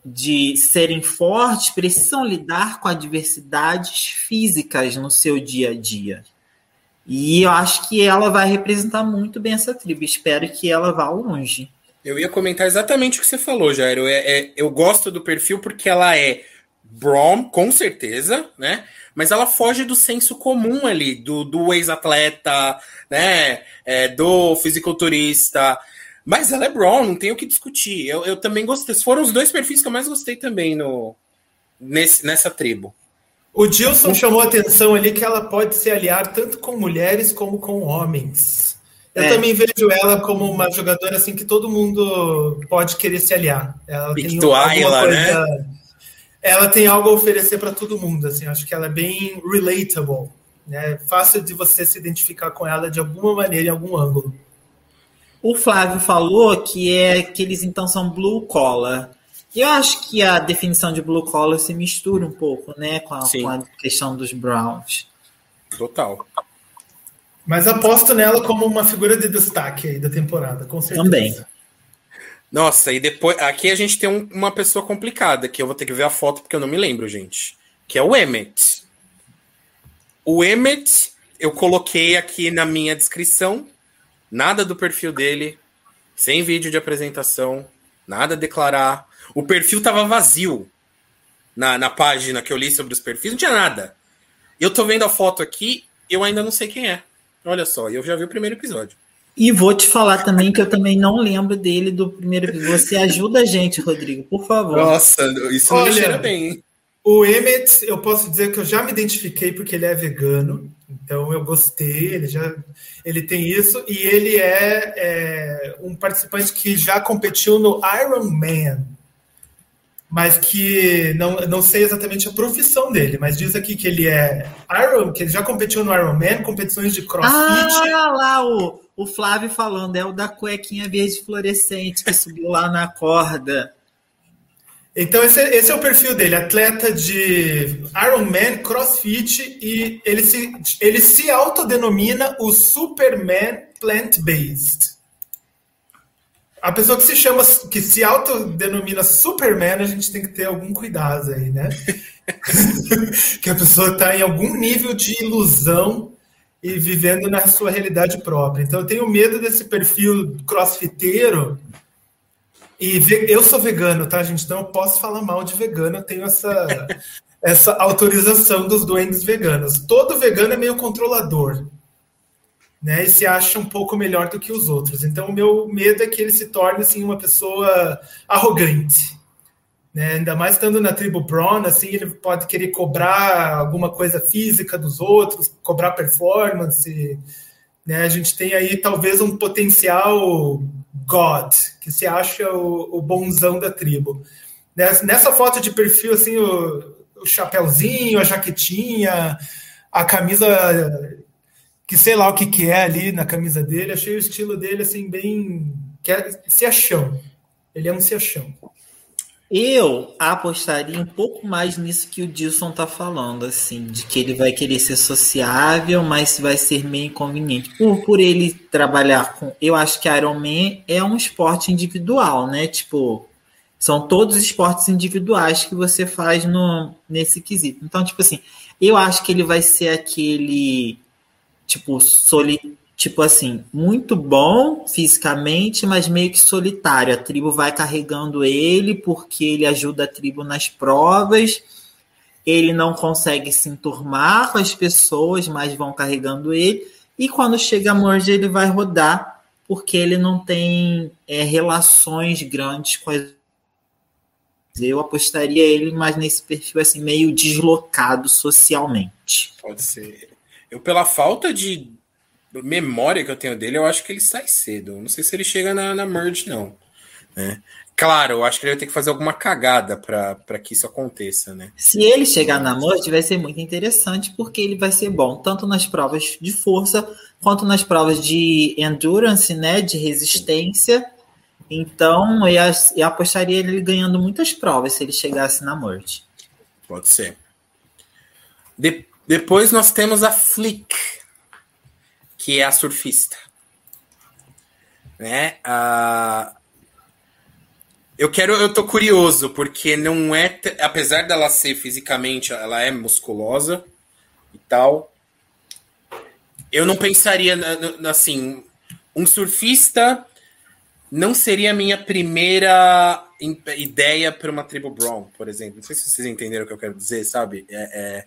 de serem fortes precisam lidar com adversidades físicas no seu dia a dia. E eu acho que ela vai representar muito bem essa tribo. Espero que ela vá longe. Eu ia comentar exatamente o que você falou, Jairo. É, é, eu gosto do perfil porque ela é Brom, com certeza, né? Mas ela foge do senso comum ali, do, do ex-atleta, né? É, do fisiculturista. Mas ela é Braun, não tem o que discutir. Eu, eu também gostei. Foram os dois perfis que eu mais gostei também no, nesse, nessa tribo. O Dilson chamou a atenção ali que ela pode se aliar tanto com mulheres como com homens. Eu é. também vejo ela como uma jogadora assim que todo mundo pode querer se aliar. Ela tem coisa, né? Ela tem algo a oferecer para todo mundo. Assim, acho que ela é bem relatable. Né? Fácil de você se identificar com ela de alguma maneira, em algum ângulo. O Flávio falou que é que eles então são blue collar. Eu acho que a definição de blue collar se mistura um pouco, né, com a, com a questão dos Browns. Total. Mas aposto nela como uma figura de destaque aí da temporada, com certeza. Também. Nossa, e depois. Aqui a gente tem um, uma pessoa complicada, que eu vou ter que ver a foto porque eu não me lembro, gente. Que é o Emmet. O Emmet, eu coloquei aqui na minha descrição nada do perfil dele, sem vídeo de apresentação, nada a declarar. O perfil tava vazio na, na página que eu li sobre os perfis, não tinha nada. Eu tô vendo a foto aqui, eu ainda não sei quem é. Olha só, eu já vi o primeiro episódio. E vou te falar também que eu também não lembro dele do primeiro episódio. Você ajuda a gente, Rodrigo, por favor. Nossa, isso Olha, me cheira bem. Hein? O Emmett, eu posso dizer que eu já me identifiquei porque ele é vegano. Então eu gostei, ele já ele tem isso e ele é, é um participante que já competiu no Iron Man, mas que não, não sei exatamente a profissão dele, mas diz aqui que ele é Iron, que ele já competiu no Iron Man, competições de CrossFit. Ah, lá o, o Flávio falando é o da cuequinha verde fluorescente que subiu lá na corda. Então, esse, esse, é o perfil dele, atleta de Ironman, CrossFit, e ele se, ele se autodenomina o Superman Plant-Based. A pessoa que se chama, que se autodenomina Superman, a gente tem que ter algum cuidado aí, né? <laughs> que a pessoa está em algum nível de ilusão e vivendo na sua realidade própria. Então, eu tenho medo desse perfil crossfiteiro e eu sou vegano, tá, gente? Então eu posso falar mal de vegano, eu tenho essa, <laughs> essa autorização dos duendes veganos. Todo vegano é meio controlador. né? E se acha um pouco melhor do que os outros. Então, o meu medo é que ele se torne assim uma pessoa arrogante. Né? Ainda mais estando na tribo Braun, assim, ele pode querer cobrar alguma coisa física dos outros, cobrar performance. Né? A gente tem aí talvez um potencial God, que se acha o, o bonzão da tribo. Nessa foto de perfil, assim, o, o chapéuzinho, a jaquetinha, a camisa que sei lá o que, que é ali na camisa dele, achei o estilo dele assim bem que é se achão. Ele é um se achão. Eu apostaria um pouco mais nisso que o Dilson tá falando, assim, de que ele vai querer ser sociável, mas vai ser meio inconveniente. Por, por ele trabalhar com. Eu acho que Iron Man é um esporte individual, né? Tipo, são todos esportes individuais que você faz no, nesse quesito. Então, tipo assim, eu acho que ele vai ser aquele, tipo, soli, tipo assim, muito bom fisicamente, mas meio que solitário. A tribo vai carregando ele porque ele ajuda a tribo nas provas. Ele não consegue se enturmar com as pessoas, mas vão carregando ele. E quando chega a Merge, ele vai rodar porque ele não tem é, relações grandes com as eu apostaria ele mais nesse perfil assim meio deslocado socialmente. Pode ser. Eu pela falta de memória que eu tenho dele, eu acho que ele sai cedo. Não sei se ele chega na, na merge não. Né? Claro, eu acho que ele vai ter que fazer alguma cagada para que isso aconteça, né? Se ele chegar na merge, vai ser muito interessante porque ele vai ser bom tanto nas provas de força quanto nas provas de endurance, né, de resistência. Então, eu, eu apostaria ele ganhando muitas provas se ele chegasse na morte. Pode ser. De, depois nós temos a Flick, que é a surfista. Né? Uh, eu quero, eu tô curioso, porque não é. Apesar dela ser fisicamente, ela é musculosa e tal. Eu não pensaria assim, um surfista não seria a minha primeira ideia para uma tribo Brown, por exemplo. Não sei se vocês entenderam o que eu quero dizer, sabe? É, é...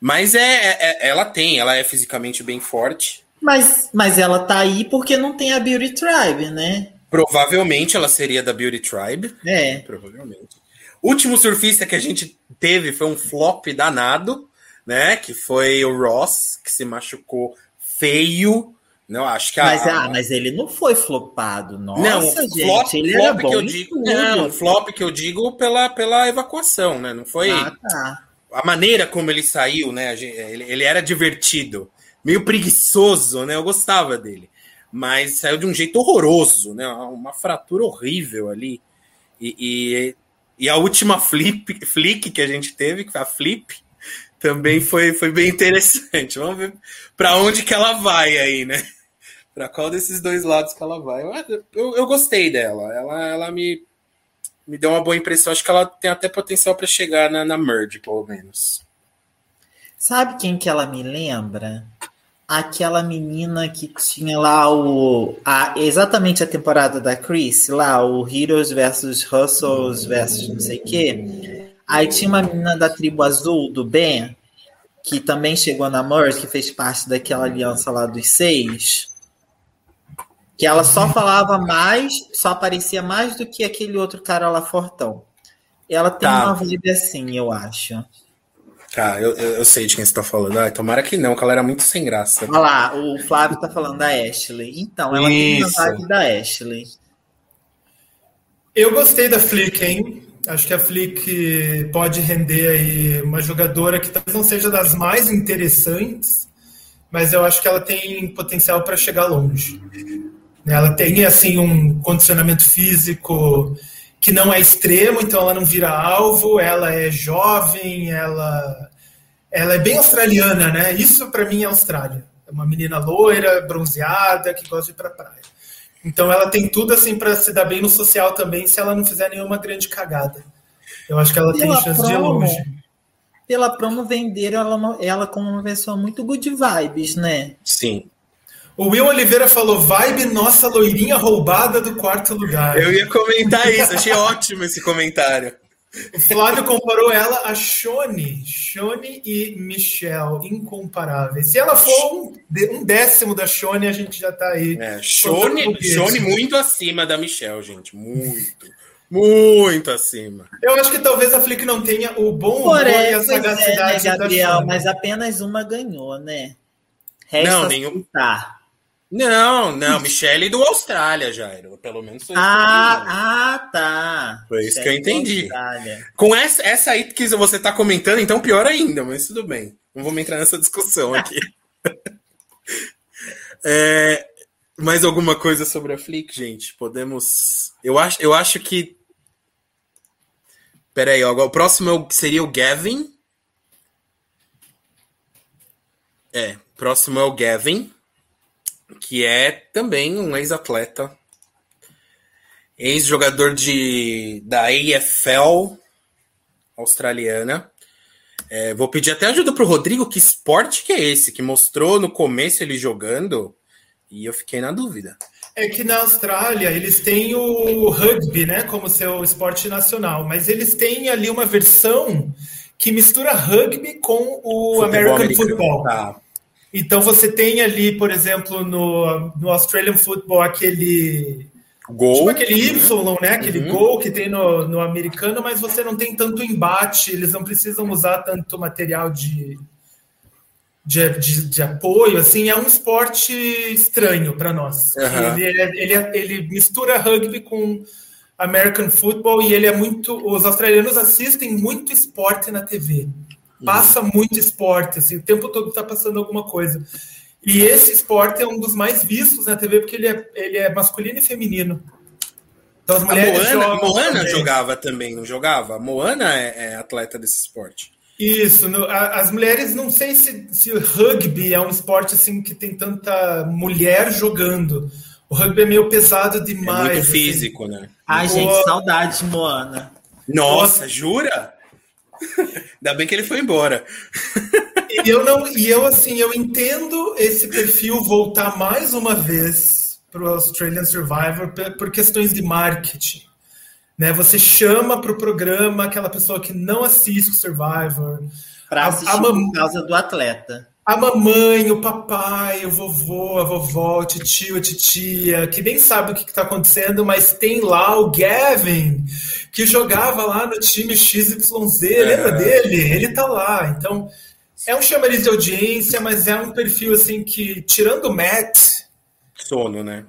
Mas é, é, é, ela tem, ela é fisicamente bem forte. Mas, mas ela tá aí porque não tem a Beauty Tribe, né? Provavelmente ela seria da Beauty Tribe. É. Provavelmente. O último surfista que a gente teve foi um flop danado, né? Que foi o Ross, que se machucou feio não, acho que a, mas, ah, mas ele não foi flopado, nossa, não, gente, flop, ele flop era bom que eu digo. Não, flop que eu digo pela, pela evacuação, né? Não foi ah, tá. A maneira como ele saiu, né? Ele, ele era divertido, meio preguiçoso, né? Eu gostava dele, mas saiu de um jeito horroroso, né? Uma fratura horrível ali. E, e, e a última flip, flick que a gente teve, que foi a flip, também foi, foi bem interessante. Vamos ver para onde que ela vai aí, né? para qual desses dois lados que ela vai. Eu, eu, eu, gostei dela. Ela, ela me, me deu uma boa impressão. Acho que ela tem até potencial para chegar na, na Merge, pelo menos. Sabe quem que ela me lembra? Aquela menina que tinha lá o. A, exatamente a temporada da Chris, lá, o Heroes versus Hustles versus não sei o quê. Aí tinha uma menina da tribo azul, do Ben, que também chegou na Merge, que fez parte daquela aliança lá dos seis que ela só falava mais, só aparecia mais do que aquele outro cara lá fortão. Ela tem tá. uma vida assim, eu acho. Tá, eu, eu, sei de quem você tá falando. Ah, tomara que não, que ela era muito sem graça. Olha lá, o Flávio tá falando da Ashley. Então, ela Isso. tem uma vibe da Ashley. Eu gostei da Flick, hein? Acho que a Flick pode render aí uma jogadora que talvez não seja das mais interessantes, mas eu acho que ela tem potencial para chegar longe. Ela tem assim um condicionamento físico que não é extremo, então ela não vira alvo, ela é jovem, ela ela é bem australiana, né? Isso para mim é Austrália. É uma menina loira, bronzeada, que gosta de ir para praia. Então ela tem tudo assim para se dar bem no social também, se ela não fizer nenhuma grande cagada. Eu acho que ela pela tem chance promo, de ir longe. Pela promo venderam ela, ela como uma pessoa muito good vibes, né? Sim. O Will Oliveira falou: vibe nossa loirinha roubada do quarto lugar. Eu ia comentar isso, achei ótimo esse comentário. O Flávio comparou ela a Shone. Shone e Michelle, incomparáveis. Se ela for um, um décimo da Shone, a gente já tá aí. É, Shone, Shone muito acima da Michelle, gente. Muito. Muito acima. Eu acho que talvez a Flick não tenha o bom humor e a sagacidade é, né, Gabriel, da mas apenas uma ganhou, né? Resta Não, nenhum- aceitar. Não, não, Michelle do Austrália, Jairo. Pelo menos foi entendi. Ah, ah, tá. Foi isso que eu entendi. Austrália. Com essa, essa aí que você tá comentando, então pior ainda, mas tudo bem. Não vamos entrar nessa discussão aqui. <laughs> É, mais alguma coisa sobre a Flick, gente? Podemos. Eu acho, eu acho que. Peraí, ó, o próximo é seria o Gavin. É, próximo é o Gavin, que é também um ex-atleta. Ex-jogador de da AFL australiana. É, vou pedir até ajuda pro Rodrigo, que esporte que é esse? Que mostrou no começo ele jogando e eu fiquei na dúvida. É que na Austrália eles têm o rugby, né, como seu esporte nacional, mas eles têm ali uma versão que mistura rugby com o American americano. Football. Tá. Então você tem ali, por exemplo, no, no Australian Football aquele Gol. tipo aquele Y, né, aquele Uhum. gol que tem no, no americano, mas você não tem tanto embate, eles não precisam usar tanto material de de, de, de apoio, assim, é um esporte estranho para nós. Aham. Ele, é- ele, é- ele mistura rugby com American football e ele é muito. Os australianos assistem muito esporte na TV. Passa muito esporte, assim, o tempo todo está passando alguma coisa. E esse esporte é um dos mais vistos na TV porque ele é, ele é masculino e feminino. Então as A mulheres Moana, jogam Moana também. jogava também, não jogava? A Moana é, é atleta desse esporte. Isso, no- a- as mulheres, não sei se, se o rugby é um esporte assim que tem tanta mulher jogando. O rugby é meio pesado É demais. muito assim. físico, né? Ai, Boa. gente, saudades, Moana. Nossa, jura? Ainda bem que ele foi embora. E eu não, e eu assim, eu entendo esse perfil voltar mais uma vez para o Australian Survivor por questões de marketing. Né? Você chama para o programa aquela pessoa que não assiste o Survivor, Pra A- assistir a mam- por causa do atleta. A mamãe, o papai, o vovô, a vovó, o tio, a titia, que nem sabe o que está acontecendo, mas tem lá o Gavin, que jogava lá no time XYZ, lembra dele? Ele tá lá. Então, é um chamariz de audiência, mas é um perfil assim que, tirando o Matt, Sono, né?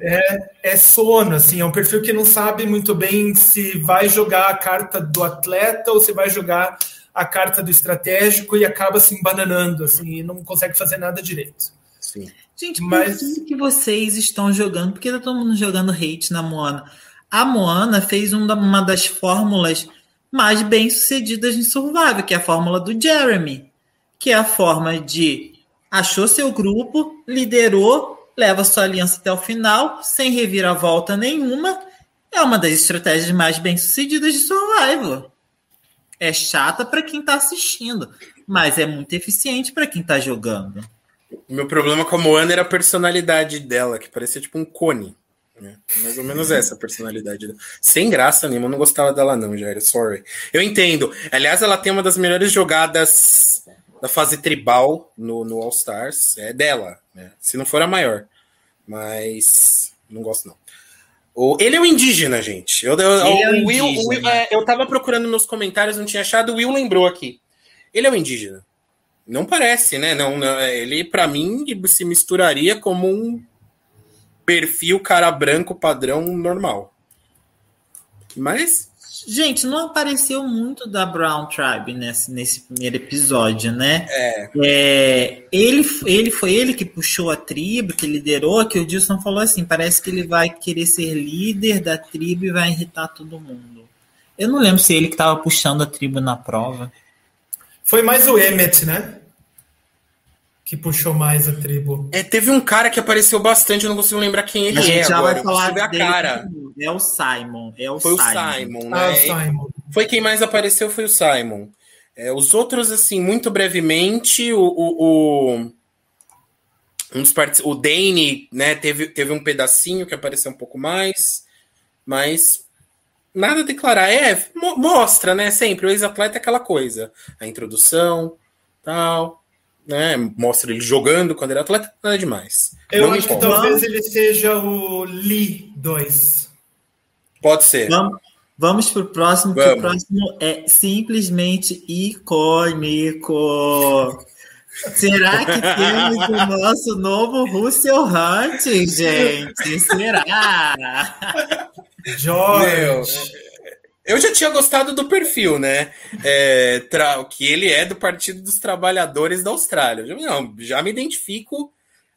é sono, assim, é um perfil que não sabe muito bem se vai jogar a carta do atleta ou se vai jogar a carta do estratégico e acaba se embananando, assim, e não consegue fazer nada direito. Sim. Gente, Mas- por que, que vocês estão jogando? Por que tá todo mundo jogando hate na Moana? A Moana fez um uma das fórmulas mais bem sucedidas em Survivor, que é a fórmula do Jeremy, que é a forma de achou seu grupo, liderou, leva sua aliança até o final, sem reviravolta nenhuma. É uma das estratégias mais bem sucedidas de Survivor. É chata para quem tá assistindo, mas é muito eficiente para quem tá jogando. O meu problema com a Moana era a personalidade dela, que parecia tipo um cone. Né? Mais ou menos essa personalidade. Sem graça nenhuma, eu não gostava dela, não, Jair. Sorry. Eu entendo. Aliás, ela tem uma das melhores jogadas da fase tribal no, no All Stars. É dela, né? Se não for a maior. Mas não gosto, não. O, ele é um indígena, gente. Eu, eu, Ele é um Will, indígena. Will- é, eu tava procurando nos comentários, não tinha achado. O Will lembrou aqui. Ele é um indígena. Não parece, né? Não, não, ele, para mim, se misturaria como um perfil cara branco padrão normal. Mas Gente, não apareceu muito da Brown Tribe nesse, nesse primeiro episódio, né? é, É, ele, ele foi ele que puxou a tribo, que liderou, que o Dilson falou assim: parece que ele vai querer ser líder da tribo e vai irritar todo mundo. Eu não lembro se ele que estava puxando a tribo na prova. Foi mais o Emmett, né? Que puxou mais a tribo. é, teve um cara que apareceu bastante, eu não consigo lembrar quem ele a gente é já agora. vai falar ver a cara. É o Simon. É o Foi o Simon. Simon, Ah, o né? Simon. Foi quem mais apareceu, foi o Simon. É, os outros, assim, muito brevemente, o, o, o, um dos partic- o Dane, né, teve, teve um pedacinho que apareceu um pouco mais, mas Nada a declarar. É, mo mostra, né? Sempre. O ex-atleta é aquela coisa. A introdução, tal. Né? Mostra ele jogando quando ele é atleta, nada demais. Eu Não acho que talvez ele seja o Lee 2. Pode ser. Vamos, vamos pro próximo, vamos. que o próximo é simplesmente icônico. Será que temos o nosso novo Russell Hunt, gente? Será? George. Eu já tinha gostado do perfil, né? É, que ele é do Partido dos Trabalhadores da Austrália. Não, já me identifico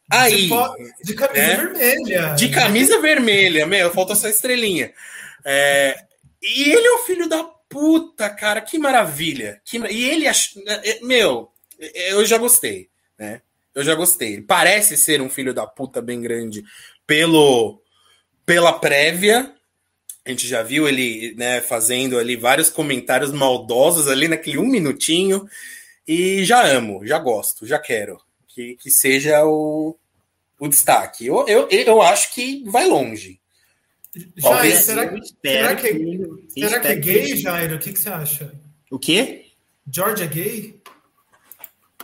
aí. De, de camisa né? vermelha. De camisa vermelha, meu, falta só estrelinha. É, e ele é o filho da puta, cara, que maravilha. Que, e ele, é, meu, eu já gostei, né? Eu já gostei. Ele parece ser um filho da puta bem grande pelo pela prévia. A gente já viu ele né, fazendo ali vários comentários maldosos ali naquele um minutinho. E já amo, já gosto, já quero que, que seja o, o destaque. Eu, eu, eu acho que vai longe. Jair, será, será, que, que, será que é gay, Jairo? O que, que você acha? O quê? George é gay?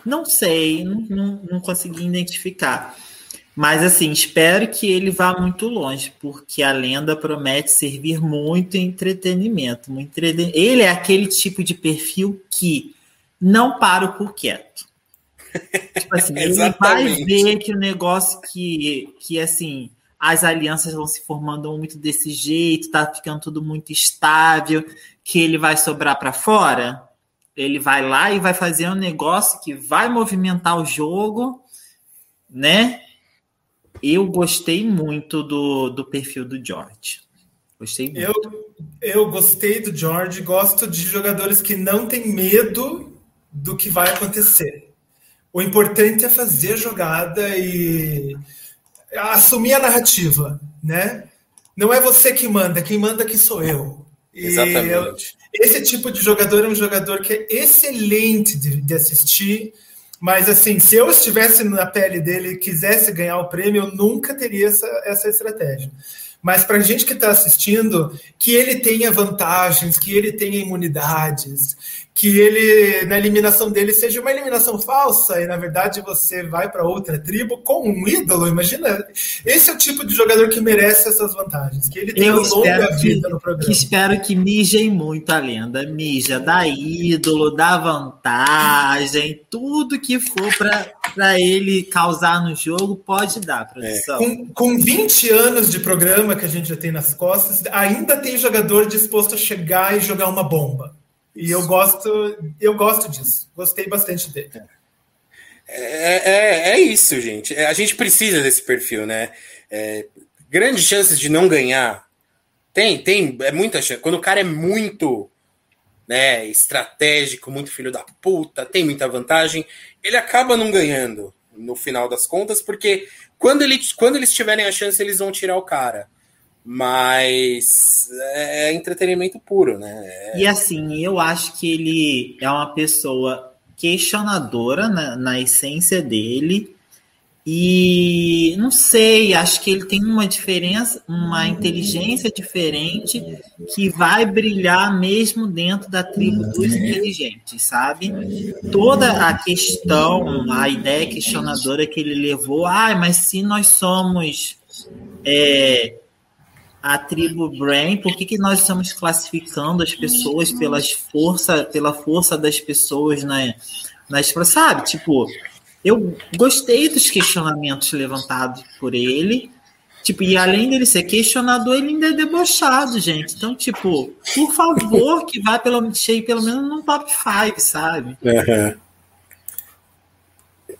Não sei, não, não, não consegui identificar. Mas assim, espero que ele vá muito longe, porque a lenda promete servir muito entretenimento. Muito entreten... Ele é aquele tipo de perfil que não para o por quieto. Tipo assim, <laughs> ele vai ver que o negócio que, que assim, as alianças vão se formando muito desse jeito, tá ficando tudo muito estável, que ele vai sobrar para fora ele vai lá e vai fazer um negócio que vai movimentar o jogo, né? Eu gostei muito do, do perfil do George. Gostei muito. Eu, eu gostei do George, gosto de jogadores que não têm medo do que vai acontecer. O importante é fazer a jogada e assumir a narrativa, né? Não é você que manda, quem manda aqui sou eu. Exatamente. Eu, esse tipo de jogador é um jogador que é excelente de, de, assistir, mas assim, se eu estivesse na pele dele e quisesse ganhar o prêmio, eu nunca teria essa, essa estratégia. Mas para a gente que está assistindo, que ele tenha vantagens, que ele tenha imunidades, que ele, na eliminação dele, seja uma eliminação falsa e, na verdade, você vai para outra tribo com um ídolo. Imagina, esse é o tipo de jogador que merece essas vantagens, que ele tenha longa vida no programa. Que espero que mijem muito a lenda, mija, dá ídolo, dá vantagem, tudo que for para ele causar no jogo, pode dar, produção. É. Com, com 20 anos de programa que a gente já tem nas costas, ainda tem jogador disposto a chegar e jogar uma bomba. E eu gosto, eu gosto disso. Gostei bastante dele. É, é, é isso, gente. É, a gente precisa desse perfil, né? É, grandes chances de não ganhar. Tem, tem, é muita chance. Quando o cara é muito né, estratégico, muito filho da puta, tem muita vantagem, ele acaba não ganhando no final das contas, porque quando, ele, quando eles tiverem a chance, eles vão tirar o cara mas é entretenimento puro, né? É... E assim, eu acho que ele é uma pessoa questionadora na, na essência dele. E não sei, acho que ele tem uma diferença, uma inteligência diferente que vai brilhar mesmo dentro da tribo dos inteligentes, sabe? Toda a questão, a ideia questionadora que ele levou, ah, mas se nós somos é, a tribo Brain, por que, que nós estamos classificando as pessoas pelas força, pela força das pessoas né, nas, sabe? Tipo, eu gostei dos questionamentos levantados por ele. Tipo, e além dele ser questionador, ele ainda é debochado, gente. Então, tipo, por favor, que vá pelo, pelo menos no top 5, sabe? Uhum.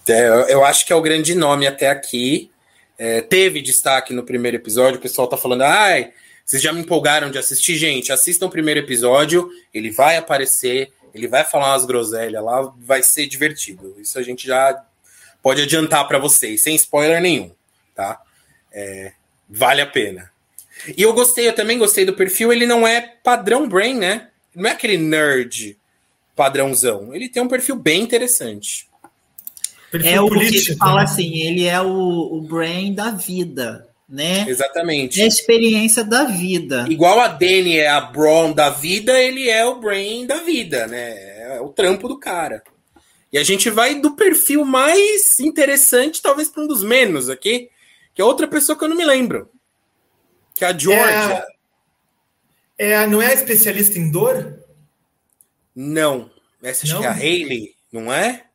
É, eu acho que é o grande nome até aqui. É, teve destaque no primeiro episódio, o pessoal tá falando, ai, vocês já me empolgaram de assistir, gente, assistam o primeiro episódio, ele vai aparecer, ele vai falar umas groselhas lá, vai ser divertido. Isso a gente já pode adiantar para vocês, sem spoiler nenhum, tá? É, vale a pena. E eu gostei, eu também gostei do perfil, ele não é padrão Brain, né? Não é aquele nerd padrãozão. Ele tem um perfil bem interessante. Perfil é o político, que fala né? assim, ele é o, o brain da vida. né? Exatamente. É a experiência da vida. Igual a Dani é a Braun da vida, ele é o Brain da vida, né? É o trampo do cara. E a gente vai do perfil mais interessante, talvez para um dos menos aqui, que é outra pessoa que eu não me lembro. Que é a Georgia. É, é não é a especialista em dor? Não. Essa acho que é a Hayley, não é?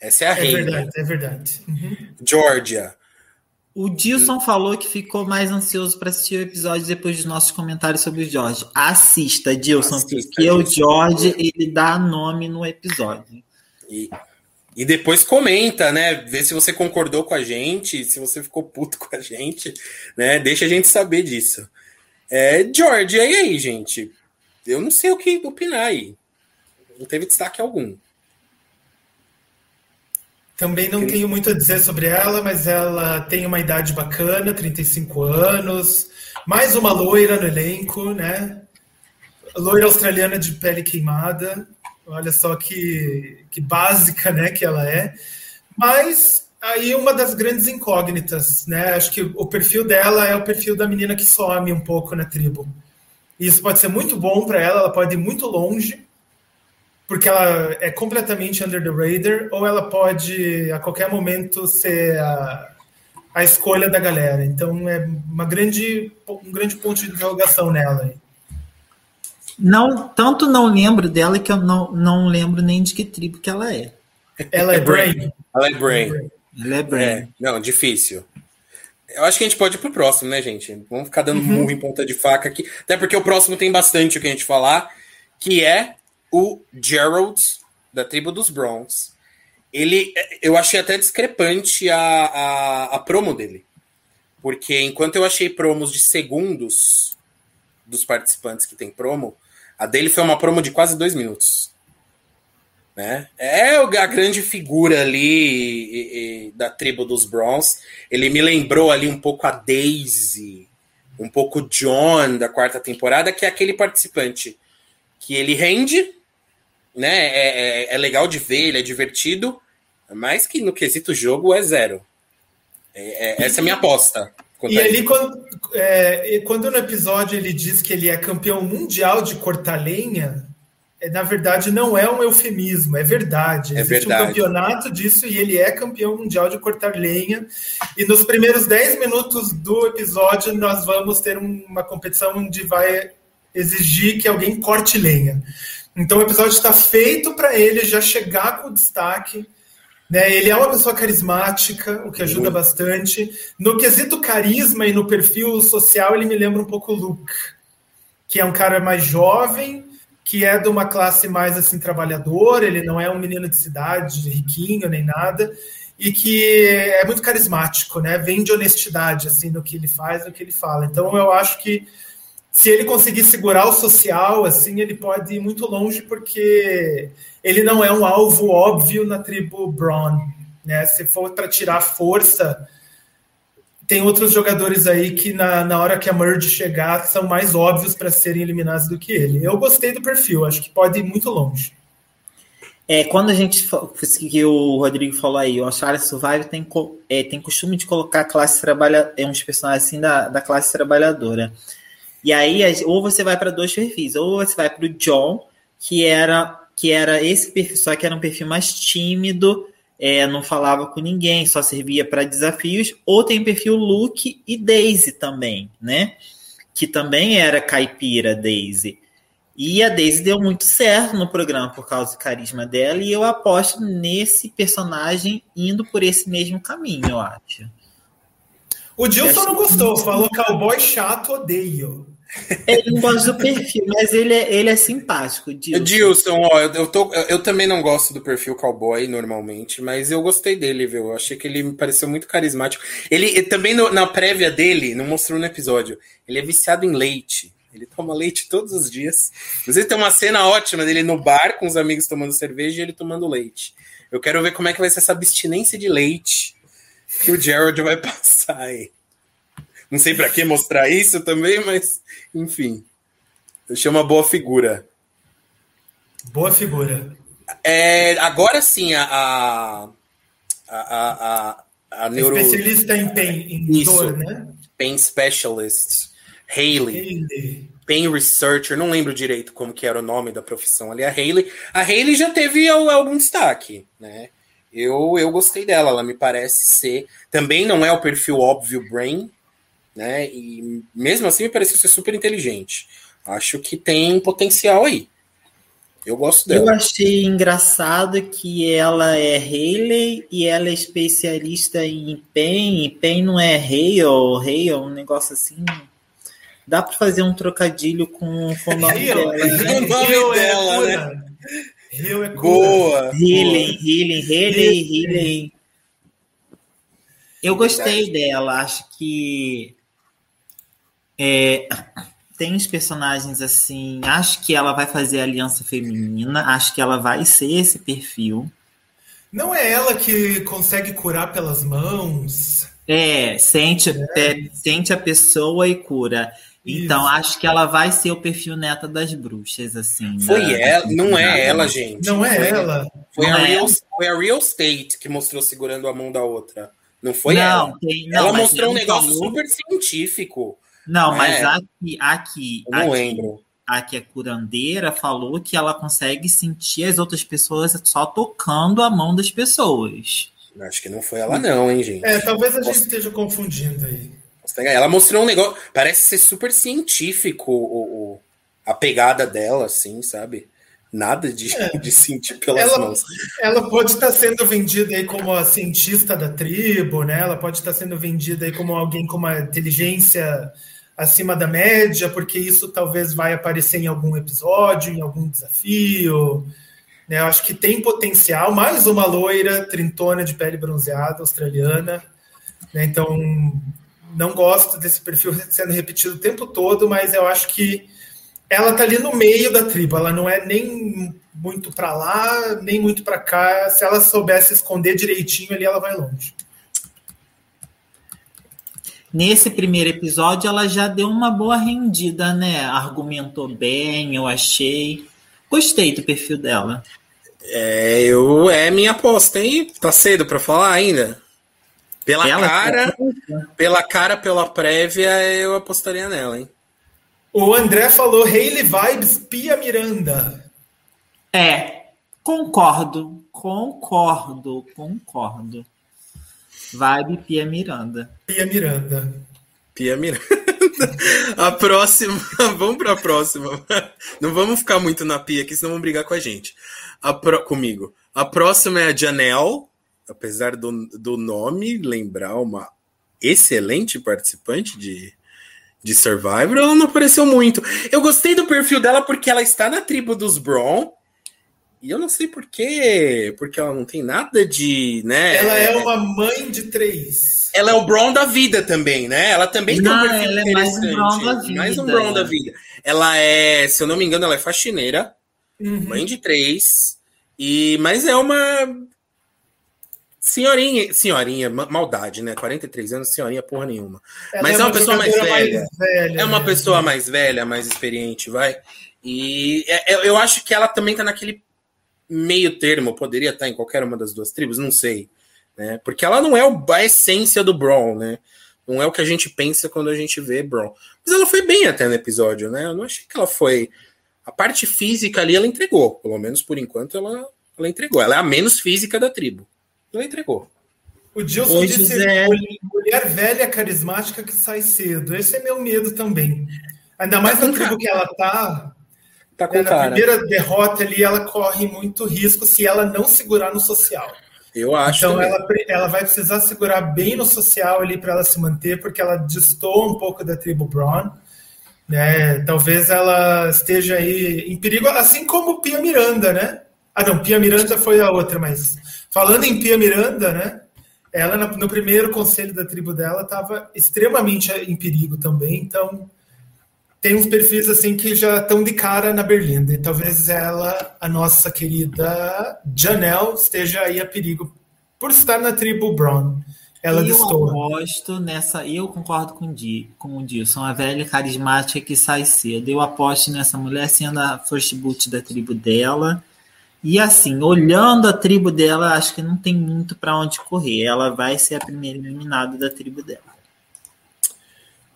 Essa é a é Hayley. Verdade, é verdade. Uhum. Georgia. O Dilson falou que ficou mais ansioso para assistir o episódio depois dos nossos comentários sobre o George. Assista, Dilson, Assista, porque Dilson. o George ele dá nome no episódio. E, e depois comenta, né? Vê se você concordou com a gente, se você ficou puto com a gente, né? Deixa a gente saber disso. É, George, e aí, gente? Eu não sei o que opinar aí. Não teve destaque algum. Também não tenho muito a dizer sobre ela, mas ela tem uma idade bacana, 35 anos, mais uma loira no elenco, né? Loira australiana de pele queimada. Olha só que, que básica, né, que ela é. Mas aí uma das grandes incógnitas, né? Acho que o perfil dela é o perfil da menina que some um pouco na tribo. Isso pode ser muito bom para ela, ela pode ir muito longe, porque ela é completamente under the radar, ou ela pode, a qualquer momento, ser a, a escolha da galera. Então, é uma grande, um grande ponto de interrogação nela. Não, tanto não lembro dela que eu não, não lembro nem de que tribo que ela é. Ela é Brain. Ela é Brain. Ela é Brain. É, não, difícil. Eu acho que a gente pode ir pro próximo, né, gente? Vamos ficar dando uhum. murro em ponta de faca aqui. Até porque o próximo tem bastante o que a gente falar, que é o Gerald, da tribo dos Browns, ele, eu achei até discrepante a, a, a promo dele. Porque enquanto eu achei promos de segundos dos participantes que tem promo, a dele foi uma promo de quase dois minutos. Né? É a grande figura ali e, e, da tribo dos Browns. Ele me lembrou ali um pouco a Daisy, um pouco John da quarta temporada, que é aquele participante que ele rende, né? É, é, é, legal de ver, ele é divertido, mas que no quesito jogo é zero. É, é essa é a minha aposta. E ali, quando, é, quando no episódio ele diz que ele é campeão mundial de cortar lenha, é, na verdade não é um eufemismo, é verdade. É Existe verdade. um campeonato disso e ele é campeão mundial de cortar lenha. E nos primeiros 10 minutos do episódio nós vamos ter uma competição onde vai exigir que alguém corte lenha. Então o episódio está feito para ele já chegar com destaque. Né? Ele é uma pessoa carismática, o que ajuda bastante. No quesito carisma e no perfil social, ele me lembra um pouco o Luke, que é um cara mais jovem, que é de uma classe mais assim trabalhadora, ele não é um menino de cidade, riquinho nem nada, e que é muito carismático, né? Vem de honestidade assim no que ele faz, no que ele fala. Então eu acho que se ele conseguir segurar o social, assim, ele pode ir muito longe, porque ele não é um alvo óbvio na tribo Braun. Né? Se for para tirar força, tem outros jogadores aí que na, na hora que a Merge chegar são mais óbvios para serem eliminados do que ele. Eu gostei do perfil, acho que pode ir muito longe. É, quando a gente que o Rodrigo falou aí, o Australia Survival tem, é, tem costume de colocar classe trabalha, é uns personagens assim da, da classe trabalhadora. E aí, ou você vai para dois perfis, ou você vai para o John, que era, que era esse perfil, só que era um perfil mais tímido, é, não falava com ninguém, só servia para desafios, ou tem perfil Luke e Daisy também, né? Que também era caipira Daisy. E a Daisy deu muito certo no programa por causa do carisma dela, e eu aposto nesse personagem indo por esse mesmo caminho, eu acho. O Dilson não gostou, falou cowboy chato, odeio. Ele não gosta do perfil, mas ele é, ele é simpático. Dilson, Dilson ó, eu, tô, eu também não gosto do perfil cowboy normalmente, mas eu gostei dele, viu? Eu achei que ele me pareceu muito carismático. Ele, ele também no, na prévia dele, não mostrou no episódio, ele é viciado em leite. Ele toma leite todos os dias. Inclusive tem uma cena ótima dele no bar com os amigos tomando cerveja e ele tomando leite. Eu quero ver como é que vai ser essa abstinência de leite que o Gerald vai <laughs> passar aí. Não sei para que mostrar isso também, mas enfim. Achei uma boa figura. Boa figura. É, agora sim, a, a, a, a, a neuro... Especialista em, em dor, né? Pain Specialist, Hayley, Pain Researcher, não lembro direito como que era o nome da profissão ali, a Hayley. A Hayley já teve algum destaque, né? Eu, eu gostei dela, ela me parece ser. Também não é o perfil óbvio Brain, né? E mesmo assim me pareceu ser super inteligente. Acho que tem potencial aí. Eu gosto dela. Eu achei engraçado que ela é Hayley e ela é especialista em PEN, e PEN não é Hale, Hale, um negócio assim. Dá para fazer um trocadilho com, com o nome dela. Né? <laughs> o nome <laughs> dela, né? Rio é Boa. Healing, healing, healing, healing. Eu gostei dela, acho que é, tem os personagens assim. Acho que ela vai fazer aliança feminina, acho que ela vai ser esse perfil. Não é ela que consegue curar pelas mãos? É, sente, é. sente a pessoa e cura. Então, Isso. acho que ela vai ser o perfil neta das bruxas, assim. Foi da, ela, não é ela, gente. Não é foi, ela. Foi, não a é. Real, foi a Real State que mostrou segurando a mão da outra. Não foi não, ela. Tem, não, ela mostrou um negócio falou... super científico. Não, mas é. aqui, aqui, Eu não aqui, lembro. A que é curandeira falou que ela consegue sentir as outras pessoas só tocando a mão das pessoas. Acho que não foi ela, não, hein, gente? É, talvez a Posso... gente esteja confundindo aí. Ela mostrou um negócio. Parece ser super científico o, o a pegada dela, assim, sabe? Nada de, é. <laughs> de sentir pelas ela, mãos. Ela pode estar sendo vendida aí como a cientista da tribo, né? Ela pode estar sendo vendida aí como alguém com uma inteligência acima da média, porque isso talvez vai aparecer em algum episódio, em algum desafio. Né? Eu acho que tem potencial. Mais uma loira trintona de pele bronzeada australiana. Né? Então, não gosto desse perfil sendo repetido o tempo todo, mas eu acho que ela tá ali no meio da tribo. Ela não é nem muito para lá, nem muito para cá. Se ela soubesse esconder direitinho ali, ela vai longe. Nesse primeiro episódio, ela já deu uma boa rendida, né? Argumentou bem, eu achei. Gostei do perfil dela. É, eu é minha aposta, hein? Tá cedo para falar ainda? Pela ela cara, pela cara, pela prévia, eu apostaria nela, hein? O André falou Hayley Vibes Pia Miranda. É, concordo, concordo, concordo. Vibe Pia Miranda. Pia Miranda. Pia Miranda. <laughs> A próxima, <laughs> vamos para a próxima. <laughs> Não vamos ficar muito na pia aqui, senão vão brigar com a gente. A pro, comigo. A próxima é a Janelle, apesar do, do nome lembrar uma excelente participante de, de Survivor, ela não apareceu muito. Eu gostei do perfil dela porque ela está na tribo dos Braun. E eu não sei por quê, porque ela não tem nada de, né? Ela é uma mãe de três. Ela é o Braun da vida também, né? Ela também não, tem um perfil ela é mais um Braun da vida. Mais um da vida. Ela é, se eu não me engano, ela é faxineira, uhum. mãe de três. E, mas é uma Senhorinha, senhorinha, maldade, né? 43 anos, senhorinha porra nenhuma. Ela Mas é uma, é uma pessoa mais velha. mais velha. É uma né? pessoa mais velha, mais experiente, vai. E é, é, eu acho que ela também tá naquele meio termo, poderia estar em qualquer uma das duas tribos, não sei. Né? Porque ela não é a essência do Braun, né? Não é o que a gente pensa quando a gente vê Braun. Mas ela foi bem até no episódio, né? Eu não achei que ela foi. A parte física ali ela entregou. Pelo menos por enquanto ela, ela entregou. Ela é a menos física da tribo. Não entregou. O Dilson Oi, disse José. mulher velha carismática que sai cedo. Esse é meu medo também. Ainda mais tá na tribo que ela tá. tá né, na primeira derrota ali, ela corre muito risco se ela não segurar no social. Eu acho. Então ela, ela vai precisar segurar bem no social ali para ela se manter, porque ela destoa um pouco da tribo Braun. Né? Talvez ela esteja aí em perigo, assim como Pia Miranda, né? Ah, não, Pia Miranda foi a outra, mas Falando em Pia Miranda, né? Ela, no primeiro conselho da tribo dela, estava extremamente em perigo também. Então, tem uns perfis assim que já estão de cara na Berlinda. E talvez ela, a nossa querida Janelle, esteja aí a perigo por estar na tribo Brown. Ela eu destoa. aposto nessa. Eu concordo com o, Di, com o Dilson, a velha carismática que sai cedo. Eu aposto nessa mulher sendo a first boot da tribo dela. E assim, olhando a tribo dela, acho que não tem muito para onde correr. Ela vai ser a primeira eliminada da tribo dela.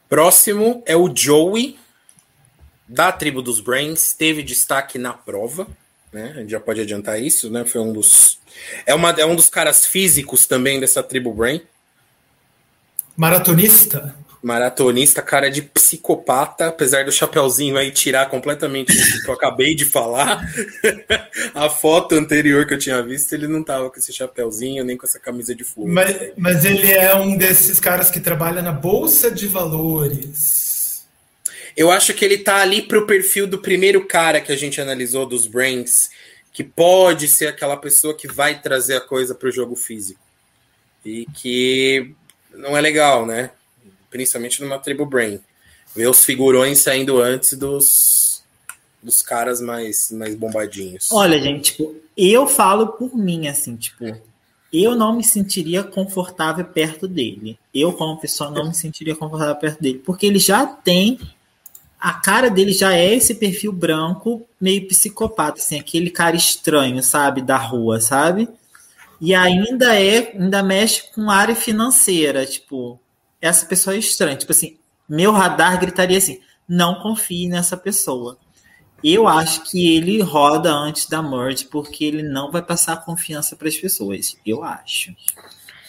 Próximo é o Joey, da tribo dos Brains, teve destaque na prova, né? A gente já pode adiantar isso, né? Foi um dos. É, uma, é um dos caras físicos também dessa tribo Brain. Maratonista? Maratonista, cara de psicopata, apesar do chapeuzinho aí tirar completamente o que eu acabei de falar. <laughs> a foto anterior que eu tinha visto, ele não tava com esse chapeuzinho, nem com essa camisa de fogo. Mas, mas ele é um desses caras que trabalha na Bolsa de Valores. Eu acho que ele tá ali pro perfil do primeiro cara que a gente analisou dos Brains, que pode ser aquela pessoa que vai trazer a coisa pro jogo físico. E que não é legal, né? Principalmente numa tribo Brain. Ver os figurões saindo antes dos, dos caras mais, mais bombadinhos. Olha, gente, tipo, eu falo por mim, assim, tipo, eu não me sentiria confortável perto dele. Eu, como pessoa, não me sentiria confortável perto dele, porque ele já tem. A cara dele já é esse perfil branco, meio psicopata, assim, aquele cara estranho, sabe, da rua, sabe? E ainda é, ainda mexe com área financeira, tipo, essa pessoa é estranha. Tipo assim, meu radar gritaria assim: não confie nessa pessoa. Eu acho que ele roda antes da merge porque ele não vai passar confiança para as pessoas. Eu acho.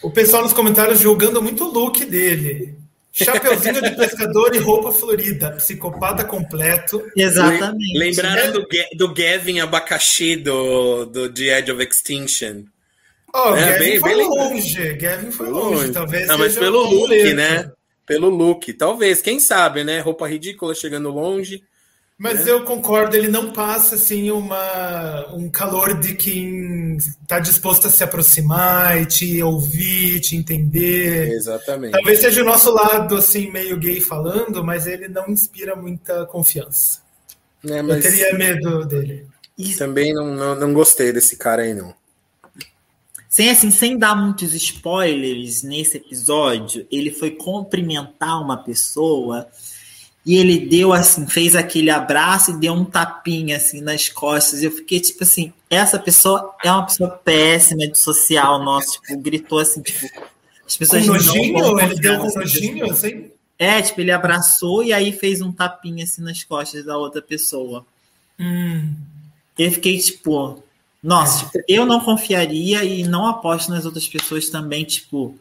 O pessoal nos comentários julgando muito o look dele. Chapeuzinho de pescador e roupa florida. Psicopata completo. Exatamente. Lembraram do, Ga- do Gavin abacaxi do, do The Edge of Extinction? Oh, É, Gavin bem- foi bem longe. Gavin foi longe. Talvez Não, mas pelo look, né? Pelo look. Talvez, quem sabe, né? Roupa ridícula chegando longe. Mas eu concordo, ele não passa assim uma, um calor de quem está disposto a se aproximar e te ouvir, te entender. Exatamente. Talvez seja o nosso lado assim meio gay falando, mas ele não inspira muita confiança. Né, Eu teria medo dele. Também não, não, não gostei desse cara aí, não. Sem assim, sem dar muitos spoilers nesse episódio, ele foi cumprimentar uma pessoa e ele deu assim, fez aquele abraço e deu um tapinha assim nas costas. Eu fiquei tipo assim, essa pessoa é uma pessoa péssima de social, nossa, tipo, gritou assim, tipo, as Com pessoas não vão nojinho? Ele deu com nojinho, assim? É, tipo, ele abraçou e aí fez um tapinha assim nas costas da outra pessoa. Hum. Eu fiquei tipo, nossa, tipo, eu não confiaria e não aposto nas outras pessoas também, tipo,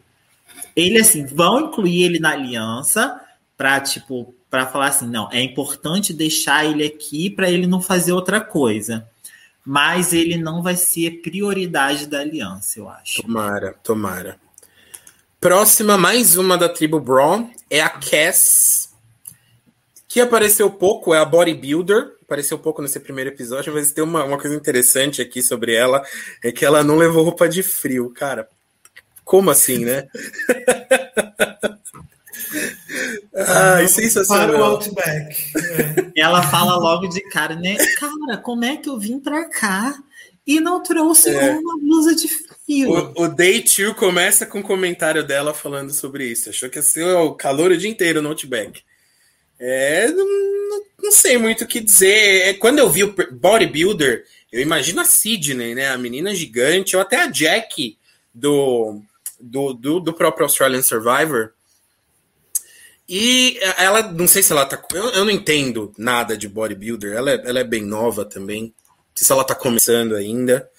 ele assim, vão incluir ele na aliança pra, tipo, para falar assim, não, é importante deixar ele aqui para ele não fazer outra coisa. Mas ele não vai ser prioridade da aliança, eu acho. Tomara, tomara. Próxima, mais uma da tribo Braun, é a Cass, que apareceu pouco, é a bodybuilder, apareceu pouco nesse primeiro episódio, mas tem uma, uma coisa interessante aqui sobre ela, é que ela não levou roupa de frio, cara. Como assim, né? <laughs> Ai, Para o sensacional. Outback. É. Ela fala logo de cara, né? Cara, como é que eu vim pra cá e não trouxe É. uma blusa de frio? O, o Day 2 começa com um comentário dela falando sobre isso. Achou que ia ser o calor o dia inteiro no Outback. É, não, não- sei muito o que dizer. É, quando eu vi o Bodybuilder, eu imagino a Sidney, né? A menina gigante, ou até a Jack do, do, do, do próprio Australian Survivor. E ela, não sei se ela tá. Eu, eu não entendo nada de bodybuilder. Ela é, ela é bem nova também. Não sei se ela tá começando ainda.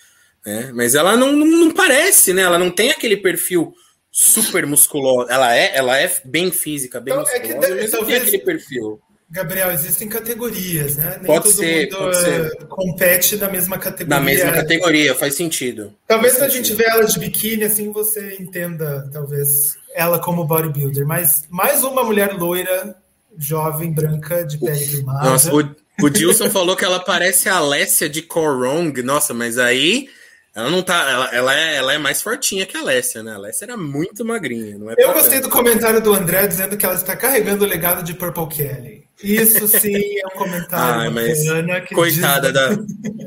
Né? Mas ela não, não, não parece, né? Ela não tem aquele perfil super musculoso. Ela é, ela é bem física, bem Então, é que musculosa, deve- tem talvez- aquele perfil. Gabriel, existem categorias, né? Nem Pode todo ser, mundo pode eh, ser. compete na mesma categoria. Na mesma categoria, faz sentido. Talvez se Faz a gente sentido. vê ela de biquíni, assim, você entenda, talvez, ela como bodybuilder. Mas mais uma mulher loira, jovem, branca, de pele queimada. Nossa, o, o Dilson falou que ela parece a Alessia de Korong. Nossa, mas aí ela não tá. Ela, ela, é, ela é mais fortinha que a Alessia, né? A Alessia era muito magrinha. Não é Eu gostei tanto. do comentário do André dizendo que ela está carregando o legado de Purple Kelly. Isso sim é um comentário Ai, mas bacana que Coitada diz- da.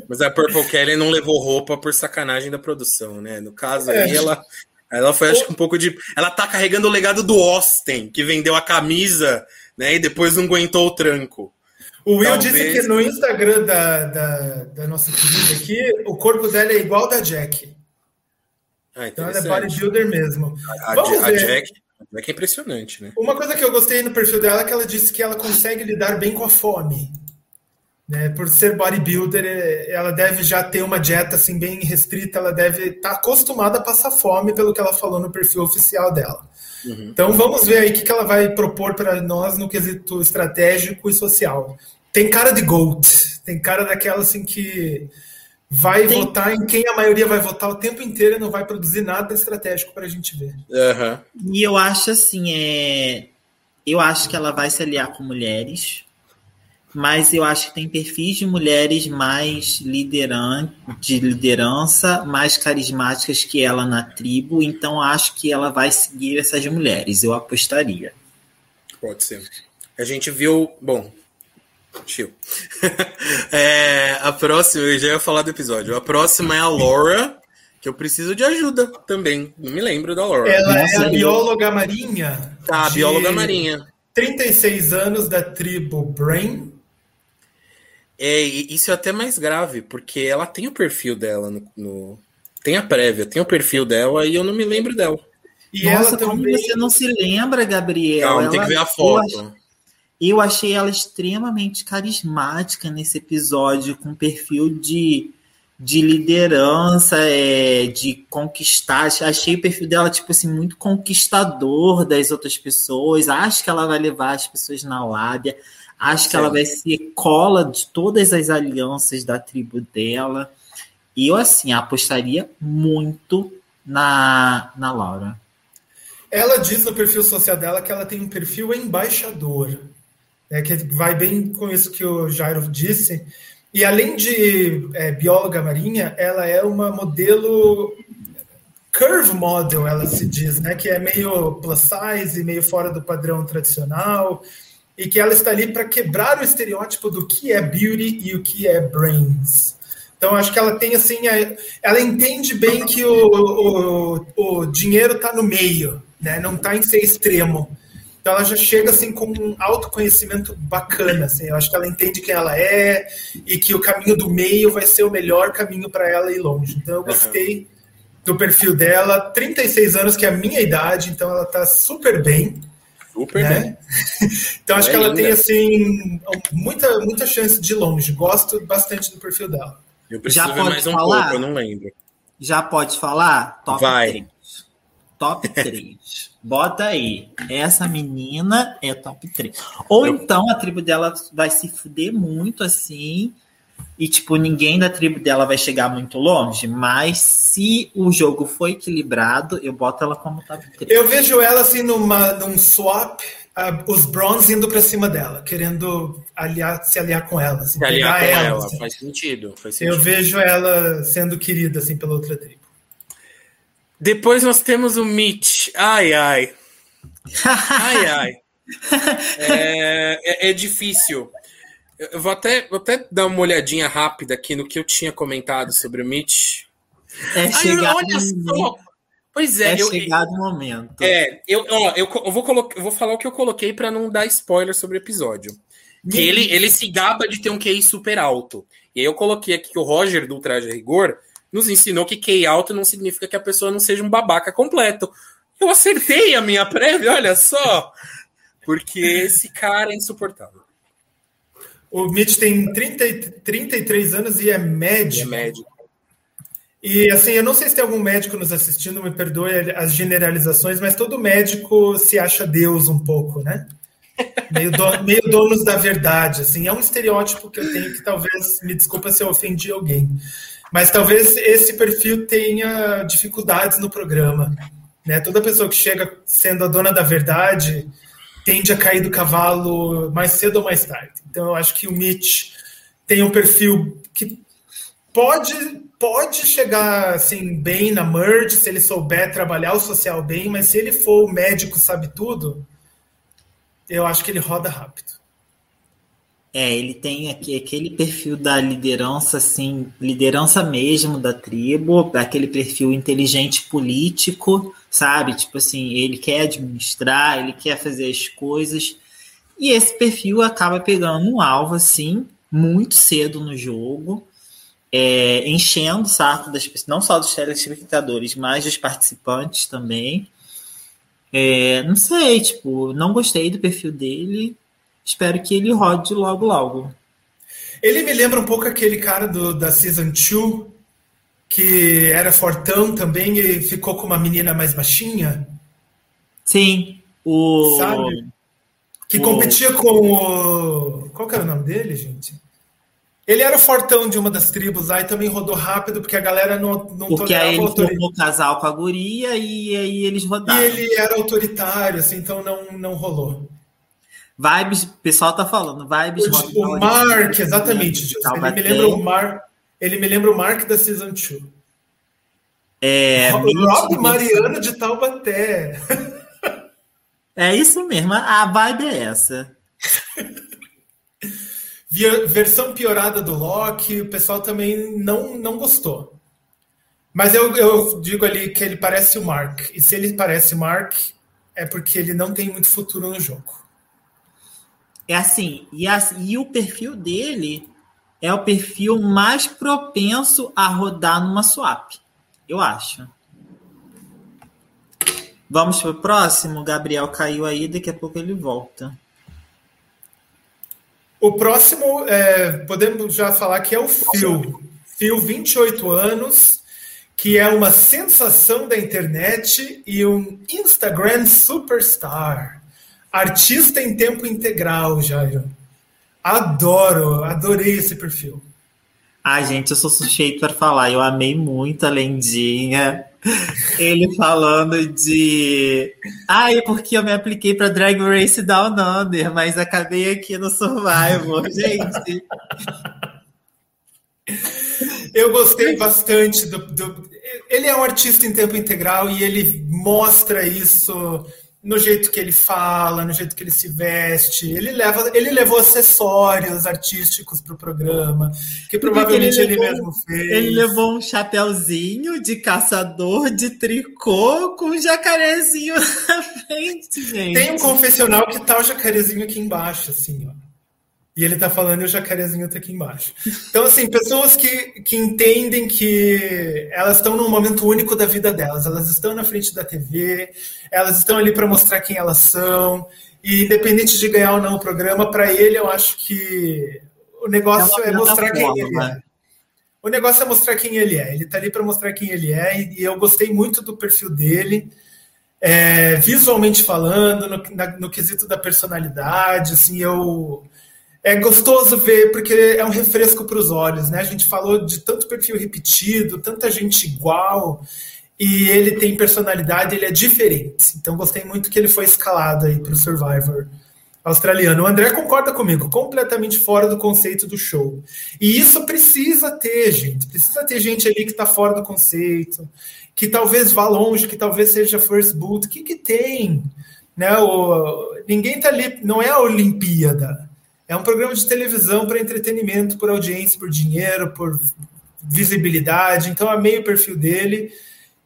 Mas a Purple Kelly não levou roupa por sacanagem da produção, né? No caso aí, É. ela. Ela foi, acho que um pouco de. Ela tá carregando o legado do Austin, que vendeu a camisa, né? E depois não aguentou o tranco. O Will Talvez. disse que no Instagram da, da, da nossa querida aqui, o corpo dela é igual da Jack. Ah, Então ela é bodybuilder mesmo. A, Vamos a ver. Jack, É que é impressionante, né? Uma coisa que eu gostei no perfil dela é que ela disse que ela consegue lidar bem com a fome. Né? Por ser bodybuilder, é, ela deve já ter uma dieta assim bem restrita, ela deve estar tá acostumada a passar fome, pelo que ela falou no perfil oficial dela. Uhum. Então vamos ver aí o que ela vai propor para nós no quesito estratégico e social. Tem cara de GOAT, tem cara daquela assim que vai tem... votar em quem a maioria vai votar o tempo inteiro e não vai produzir nada estratégico para a gente ver. Uhum. E eu acho assim, é... eu acho que ela vai se aliar com mulheres, mas eu acho que tem perfis de mulheres mais lideran de liderança, mais carismáticas que ela na tribo, então acho que ela vai seguir essas mulheres, eu apostaria. Pode ser. A gente viu, bom, Chill. <laughs> é, a próxima, eu já ia falar do episódio. A próxima é a Laura, que eu preciso de ajuda também. Não me lembro da Laura. Ela Nossa, é a bióloga marinha. Tá, a bióloga marinha. 36 anos da tribo Brain. É, isso é até mais grave, porque ela tem o perfil dela no, no, Tem a prévia, tem o perfil dela e eu não me lembro dela. E Nossa, ela como também... você não se lembra, Gabriel? Calma, ela... tem que ver a foto. Eu achei ela extremamente carismática nesse episódio, com perfil de, de liderança, é, de conquistar. Achei o perfil dela, tipo assim, muito conquistador das outras pessoas. Acho que ela vai levar as pessoas na lábia. Acho que ela vai ser cola de todas as alianças da tribo dela. E eu, assim, apostaria muito na, na Laura. Ela diz no perfil social dela que ela tem um perfil embaixador é, que vai bem com isso que o Jairo disse. E além de é, bióloga marinha, ela é uma modelo curve model, ela se diz, né? Que é meio plus size, meio fora do padrão tradicional, e que ela está ali para quebrar o estereótipo do que é beauty e o que é brains. Então, acho que ela tem assim, ela entende bem que o, o, o dinheiro está no meio, né? Não está em ser extremo. Então ela já chega assim com um autoconhecimento bacana, assim. Eu acho que ela entende quem ela é e que o caminho do meio vai ser o melhor caminho para ela ir longe. Então eu gostei uhum. do perfil dela, 36 anos que é a minha idade, então ela está super bem. Super né? bem. <laughs> então acho é que ela linda. tem assim muita muita chance de ir longe. Gosto bastante do perfil dela. Eu preciso Já ver mais um falar? pouco, eu não lembro. Já pode falar? Top Vai. 3. Top <laughs> 3. Bota aí. Essa menina é top 3. Ou Eu... então a tribo dela vai se fuder muito assim. E, tipo, ninguém da tribo dela vai chegar muito longe. Mas se o jogo for equilibrado, eu boto ela como top 3. Eu vejo ela assim numa, num swap, uh, os Bronze indo pra cima dela, querendo aliar, se aliar com ela. Assim, se aliar com ela, ela assim. faz, sentido, faz sentido. Eu vejo ela sendo querida assim pela outra tribo. Depois nós temos o Mitch. Ai, ai. Ai, ai. É, é, é, difícil. Eu vou até, vou até dar uma olhadinha rápida aqui no que eu tinha comentado sobre o Mitch. É chegado olha só. Pois é, é eu, chegado o momento. É, eu, ó, eu, eu, vou colocar, eu vou falar o que eu coloquei para não dar spoiler sobre o episódio. Que ele, ele se gaba de ter um QI super alto. E aí eu coloquei aqui que o Roger do Ultraje Rigor nos ensinou que QI alto não significa que a pessoa não seja um babaca completo. Eu acertei a minha prévia, olha só. Porque esse cara é insuportável. O Mitch tem 30, 33 anos e é médico. E é médico. E assim, eu não sei se tem algum médico nos assistindo, me perdoe as generalizações, mas todo médico se acha Deus um pouco, né? Meio, do, <laughs> meio donos da verdade, assim. É um estereótipo que eu tenho que talvez, me desculpa se eu ofendi alguém. Mas talvez esse perfil tenha dificuldades no programa. Né? Toda pessoa que chega sendo a dona da verdade tende a cair do cavalo mais cedo ou mais tarde. Então eu acho que o Mitch tem um perfil que pode pode chegar assim bem na merge se ele souber trabalhar o social bem, mas se ele for o médico sabe tudo, eu acho que ele roda rápido. É, ele tem aqui, aquele perfil da liderança, assim, liderança mesmo da tribo, aquele perfil inteligente político, sabe? Tipo assim, ele quer administrar, ele quer fazer as coisas. E esse perfil acaba pegando um alvo, assim, muito cedo no jogo, é, enchendo o saco das pessoas, não só dos telespectadores, mas dos participantes também. É, não sei, tipo, não gostei do perfil dele. Espero que ele rode logo, logo. Ele me lembra um pouco aquele cara do, da Season 2, que era fortão também e ficou com uma menina mais baixinha. Sim, o. Sabe? Que o... competia com o. Qual que era o nome dele, gente? Ele era fortão de uma das tribos lá e também rodou rápido, porque a galera não, não porque aí ele formou casal com a guria e aí eles rodaram. E ele era autoritário, assim, então não, não rolou. Vibes, o pessoal tá falando, vibes. O, o Mark, exatamente, Ele me lembra o Mark. Ele me lembra o Mark da Season 2. É, Rob Mariano de Taubaté. É isso mesmo, a vibe é essa. <laughs> Versão piorada do Loki, o pessoal também não, não gostou. Mas eu, eu digo ali que ele parece o Mark. E se ele parece Mark, é porque ele não tem muito futuro no jogo. É assim, e, e o perfil dele é o perfil mais propenso a rodar numa swap, eu acho. Vamos para o próximo. O Gabriel caiu aí, daqui a pouco ele volta. O próximo, é, podemos já falar que é o Phil. Phil, 28 anos, que é uma sensação da internet e um Instagram superstar. Artista em tempo integral, Jairo. Adoro, adorei esse perfil. Ai, gente, eu sou suspeito para falar. Eu amei muito a Lendinha. Ele falando de. Ai, porque eu me apliquei para Drag Race Down Under, mas acabei aqui no Survivor, <laughs> gente. Eu gostei bastante do, do. Ele é um artista em tempo integral e ele mostra isso no jeito que ele fala, no jeito que ele se veste. Ele leva, ele levou acessórios artísticos para o programa, que provavelmente ele, ele, mesmo fez. Ele levou um chapéuzinho de caçador de tricô com um jacarezinho <laughs> na frente, gente. Tem um confessional que tá o jacarezinho aqui embaixo, assim, ó. E ele tá falando e o jacarezinho tá aqui embaixo. Então, assim, pessoas que, que entendem que elas estão num momento único da vida delas. Elas estão na frente da TV, elas estão ali para mostrar quem elas são. E independente de ganhar ou não o programa, para ele eu acho que o negócio é, é mostrar quem ele é. Né? O negócio é mostrar quem ele é. Ele tá ali para mostrar quem ele é. E eu gostei muito do perfil dele. É, visualmente falando, no, na, no quesito da personalidade, assim, eu é gostoso ver, porque é um refresco para os olhos, né? A gente falou de tanto perfil repetido, tanta gente igual, e ele tem personalidade, ele é diferente. Então gostei muito que ele foi escalado aí para o Survivor australiano. O André concorda comigo, completamente fora do conceito do show. E isso precisa ter, gente. Precisa ter gente ali que está fora do conceito, que talvez vá longe, que talvez seja first boot. O que, que tem? Né? O, ninguém está ali, não é a Olimpíada. É um programa de televisão para entretenimento, por audiência, por dinheiro, por visibilidade. Então, amei o perfil dele.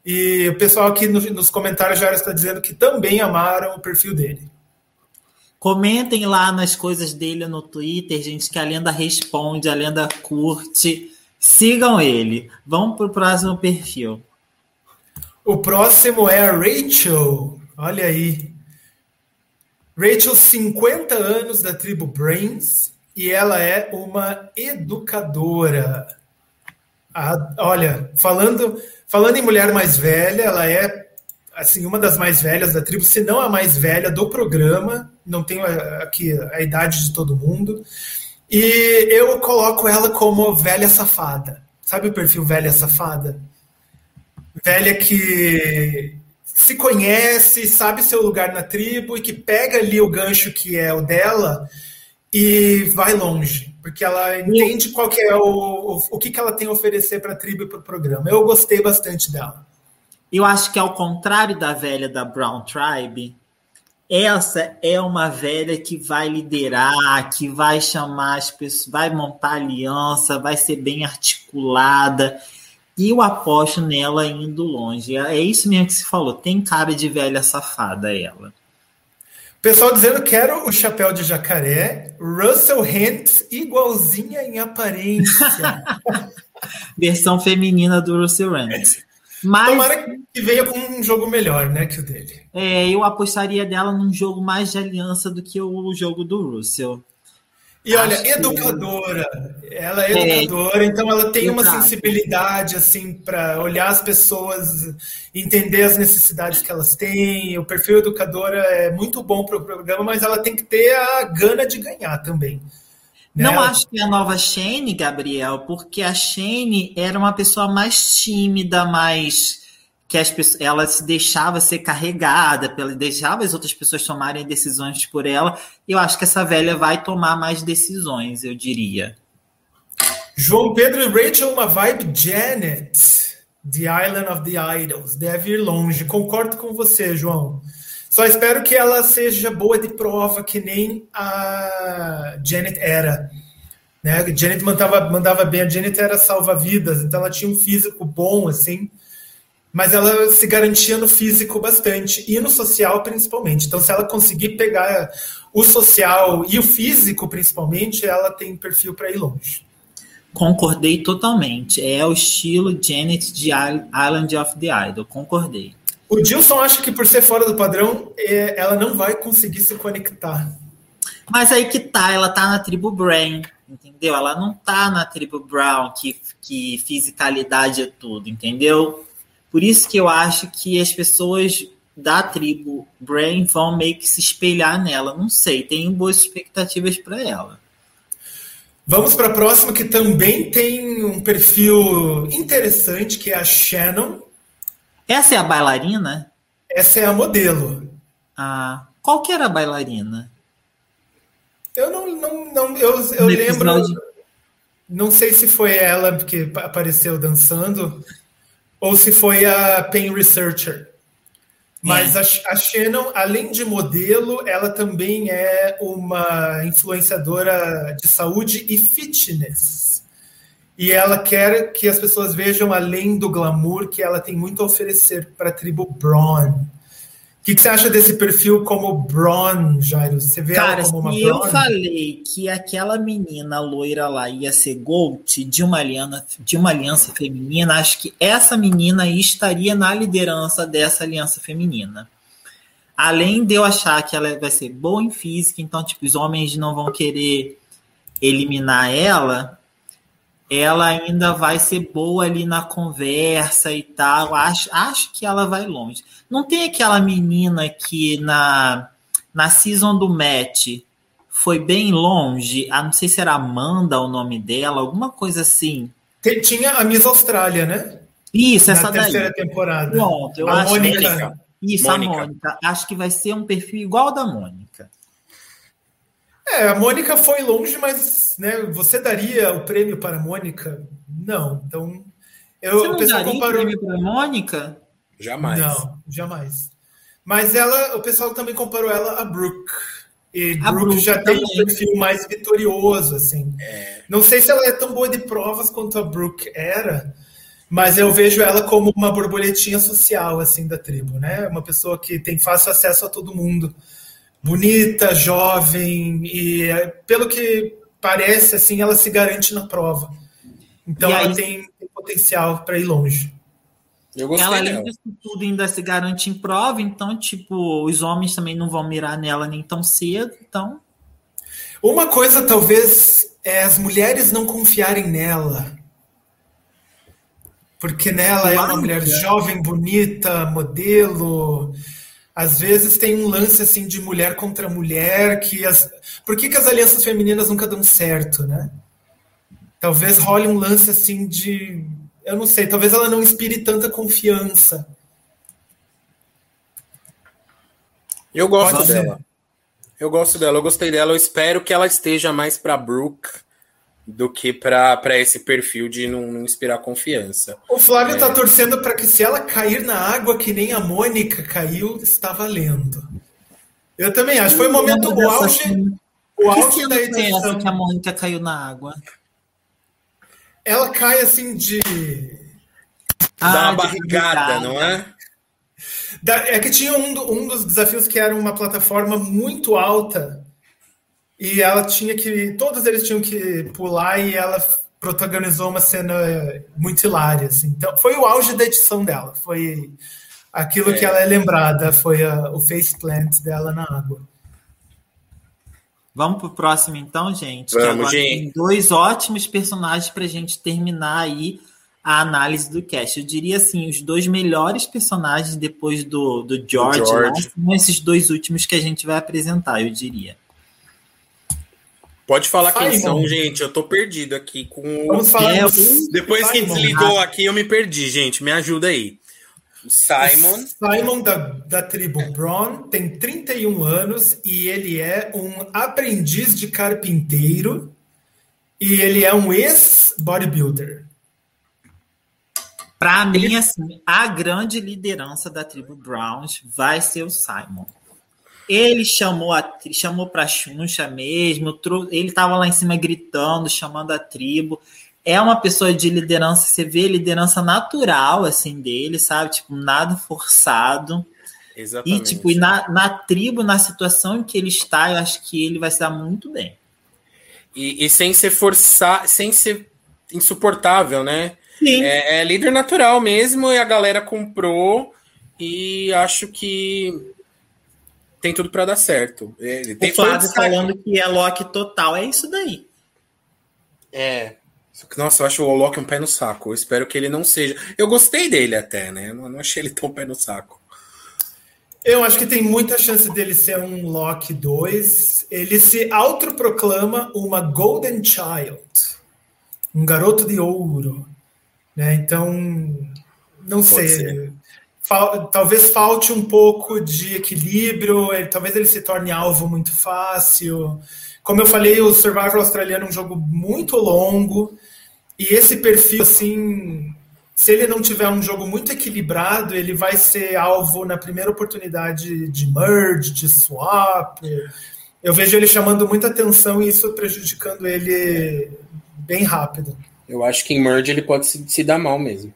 E o pessoal aqui no, nos comentários já está dizendo que também amaram o perfil dele. Comentem lá nas coisas dele no Twitter, gente, que a lenda responde, a lenda curte. Sigam ele. Vamos para o próximo perfil. O próximo é a Rachel. Olha aí. Rachel, 50 anos da tribo Brains, e ela é uma educadora. A, olha, falando, falando em mulher mais velha, ela é assim uma das mais velhas da tribo, se não a mais velha do programa. Não tenho aqui a idade de todo mundo. E eu coloco ela como velha safada. Sabe o perfil velha safada? Velha que se conhece, sabe seu lugar na tribo e que pega ali o gancho que é o dela e vai longe, porque ela entende qual que é o, o, que, que ela tem a oferecer para a tribo e para o programa. Eu gostei bastante dela. Eu acho que ao contrário da velha da Brown Tribe, essa é uma velha que vai liderar, que vai chamar as pessoas, vai montar aliança, vai ser bem articulada e eu aposto nela indo longe. É isso mesmo que se falou. Tem cara de velha safada ela. Pessoal dizendo quero o chapéu de jacaré, Russell Hantz igualzinha em aparência. <laughs> Versão feminina do Russell Hantz. Mas, Tomara que venha com um jogo melhor, né, que o dele. É, eu apostaria dela num jogo mais de aliança do que o jogo do Russell. E olha, Acho educadora, que... ela é, é educadora, é, então ela tem exato. uma sensibilidade assim para olhar as pessoas, entender as necessidades que elas têm. O perfil educadora é muito bom para o programa, mas ela tem que ter a gana de ganhar também. Né? Não acho que é a nova Shane, Gabriel, porque a Shane era uma pessoa mais tímida, mais que as pessoas, ela se deixava ser carregada, pela, deixava as outras pessoas tomarem decisões por ela. Eu acho que essa velha vai tomar mais decisões, eu diria. João Pedro e Rachel, uma vibe Janet, The Island of the Idols, deve ir longe. Concordo com você, João. Só espero que ela seja boa de prova, que nem a Janet era. Né? A Janet mandava, mandava bem, a Janet era salva-vidas, então ela tinha um físico bom, assim mas ela se garantia no físico bastante e no social principalmente. Então, se ela conseguir pegar o social e o físico principalmente, ela tem perfil para ir longe. Concordei totalmente. É o estilo Janet de Island of the Idol. Concordei. O Dilson acha que por ser fora do padrão, é, ela não vai conseguir se conectar. Mas aí que tá, ela tá na tribo Brain, entendeu? Ela não tá na tribo Brown, que, que fisicalidade é tudo, entendeu? Por isso que eu acho que as pessoas da tribo Brain vão meio que se espelhar nela. Não sei, tenho boas expectativas para ela. Vamos para a próxima, que também tem um perfil interessante, que é a Shannon. Essa é a bailarina? Essa é a modelo. Ah, qual que era a bailarina? Eu não, não, não eu, eu lembro. Não sei se foi ela que apareceu dançando ou se foi a Pain Researcher. Mas é. a, a Shannon, além de modelo, ela também é uma influenciadora de saúde e fitness. E ela quer que as pessoas vejam além do glamour que ela tem muito a oferecer para a tribo Braun. O que, que, você acha desse perfil como Braun, Jairo? Você vê Cara, ela como uma se eu falei que aquela menina loira lá ia ser Gold de uma aliança, de uma aliança feminina, acho que essa menina estaria na liderança dessa aliança feminina. Além de eu achar que ela vai ser boa em física, então tipo os homens não vão querer eliminar ela, ela ainda vai ser boa ali na conversa e tal. Acho, acho que ela vai longe. Não tem aquela menina que na, na season do match foi bem longe. Ah, não sei se era Amanda o nome dela, alguma coisa assim. Tinha a Miss Austrália, né? Isso, na essa daí. terceira temporada. Pronto, eu a acho Mônica. Que... Isso, Mônica. a Mônica. Acho que vai ser um perfil igual ao da Mônica. É, a Mônica foi longe, mas né, você daria o prêmio para a Mônica? Não. Então, eu você não o daria comparou... o prêmio para a Mônica? Jamais. Não, jamais. Mas ela, o pessoal também comparou ela a Brooke. E a Brooke, Brooke já também. tem um perfil mais vitorioso, assim. É. Não sei se ela é tão boa de provas quanto a Brooke era, mas eu vejo ela como uma borboletinha social, assim, da tribo, né? Uma pessoa que tem fácil acesso a todo mundo bonita, jovem e pelo que parece assim ela se garante na prova. Então aí, ela tem, tem potencial para ir longe. ela além disso tudo ainda se garante em prova, então tipo os homens também não vão mirar nela nem tão cedo, então. Uma coisa talvez é as mulheres não confiarem nela. Porque nela é uma mulher jovem, bonita, modelo, às vezes tem um lance assim de mulher contra mulher que as por que, que as alianças femininas nunca dão certo, né? Talvez role um lance assim de eu não sei, talvez ela não inspire tanta confiança. Eu gosto dela. Eu gosto dela, eu gostei dela. Eu espero que ela esteja mais para Brooke do que para esse perfil de não, não, inspirar confiança. O Flávio está é. torcendo para que se ela cair na água que nem a Mônica caiu, está valendo. Eu também acho. Foi o momento, o auge, o auge da edição. que a Mônica caiu na água? Ela cai assim de... Ah, Dá uma barrigada, não é? É que tinha um, um dos desafios que era uma plataforma muito alta e ela tinha que. Todos eles tinham que pular e ela protagonizou uma cena muito hilária. Assim. Então, foi o auge da edição dela. Foi aquilo é. que ela é lembrada, foi a, o faceplant dela na água. Vamos pro próximo então, gente. Vamos, que agora gente. tem dois ótimos personagens para a gente terminar aí a análise do cast. Eu diria assim, os dois melhores personagens depois do, do George, George. Né, são esses dois últimos que a gente vai apresentar, eu diria. Pode falar quem são, gente. Eu tô perdido aqui com o. Vamos falar É, Depois que desligou aqui, eu me perdi, gente. Me ajuda aí. O Simon. Simon da, da tribo Braun tem 31 anos e ele é um aprendiz de carpinteiro e ele é um ex-bodybuilder. Para mim, assim, a grande liderança da tribo Browns vai ser o Simon. Ele chamou a chamou para Xuxa mesmo, ele estava lá em cima gritando, chamando a tribo. É uma pessoa de liderança, você vê liderança natural assim dele, sabe? Tipo, nada forçado. E Exatamente. tipo, e na, na tribo, na situação em que ele está, eu acho que ele vai se dar muito bem. E, e sem ser forçar, sem ser insuportável, né? Sim. É, é líder natural mesmo, e a galera comprou, e acho que tem tudo para dar certo. Ele tem o Flávio falando que é Loki total, é isso daí. É. Nossa, eu acho o Loki um pé no saco. Eu espero que ele não seja. Eu gostei dele até, né? Não, não achei ele tão pé no saco. Eu acho que tem muita chance dele ser um Loki 2. Ele se autoproclama uma Golden Child, um garoto de ouro. Né? Então, não Pode sei. ser. Fal- talvez falte um pouco de equilíbrio, ele- talvez ele se torne alvo muito fácil. Como eu falei, o Survivor australiano é um jogo muito longo. E esse perfil, assim, se ele não tiver um jogo muito equilibrado, ele vai ser alvo na primeira oportunidade de merge, de swap. Eu vejo ele chamando muita atenção e isso prejudicando ele bem rápido. Eu acho que em Merge ele pode se, se dar mal mesmo.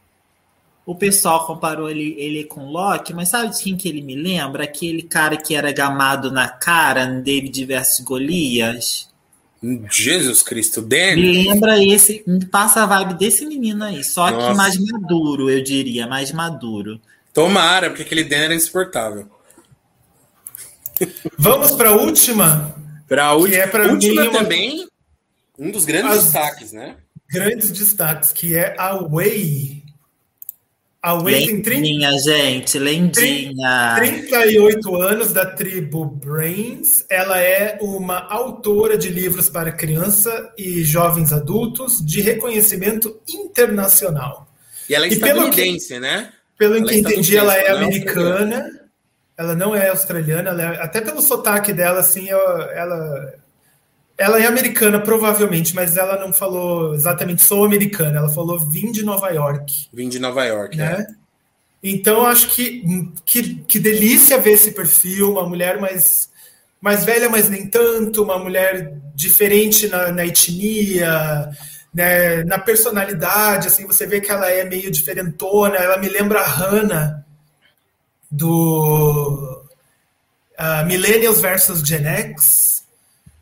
O pessoal comparou ele, ele com o Loki, mas sabe de quem que ele me lembra? Aquele cara que era gamado na cara David vs Golias. Jesus Cristo, Dan. Me lembra esse, passa a vibe desse menino aí, só Nossa. que mais maduro, eu diria, mais maduro. Tomara, porque aquele Dan era insuportável. Vamos para a última, Pra última, é pra última mim também, um dos grandes destaques, né? grandes destaques, que é a Way. A Way tem 30, Lendinha, gente, lendinha. 38 anos da tribo Brains. Ela é uma autora de livros para criança e jovens adultos de reconhecimento internacional. E ela é E pelo estadunidense, né? Pelo Ela que é entendi, ela é é americana. Ela não é australiana, ela é- até pelo sotaque dela, assim, ela, ela é americana, provavelmente, mas ela não falou exatamente sou americana, ela falou vim de Nova York. Vim de Nova York, né? né? Então, eu acho que, que, que delícia ver esse perfil, uma mulher mais, mais velha, mas nem tanto, uma mulher diferente na, na etnia, né, na personalidade, assim, você vê que ela é meio diferentona, ela me lembra a Hannah do ah, Millennials versus Gen X,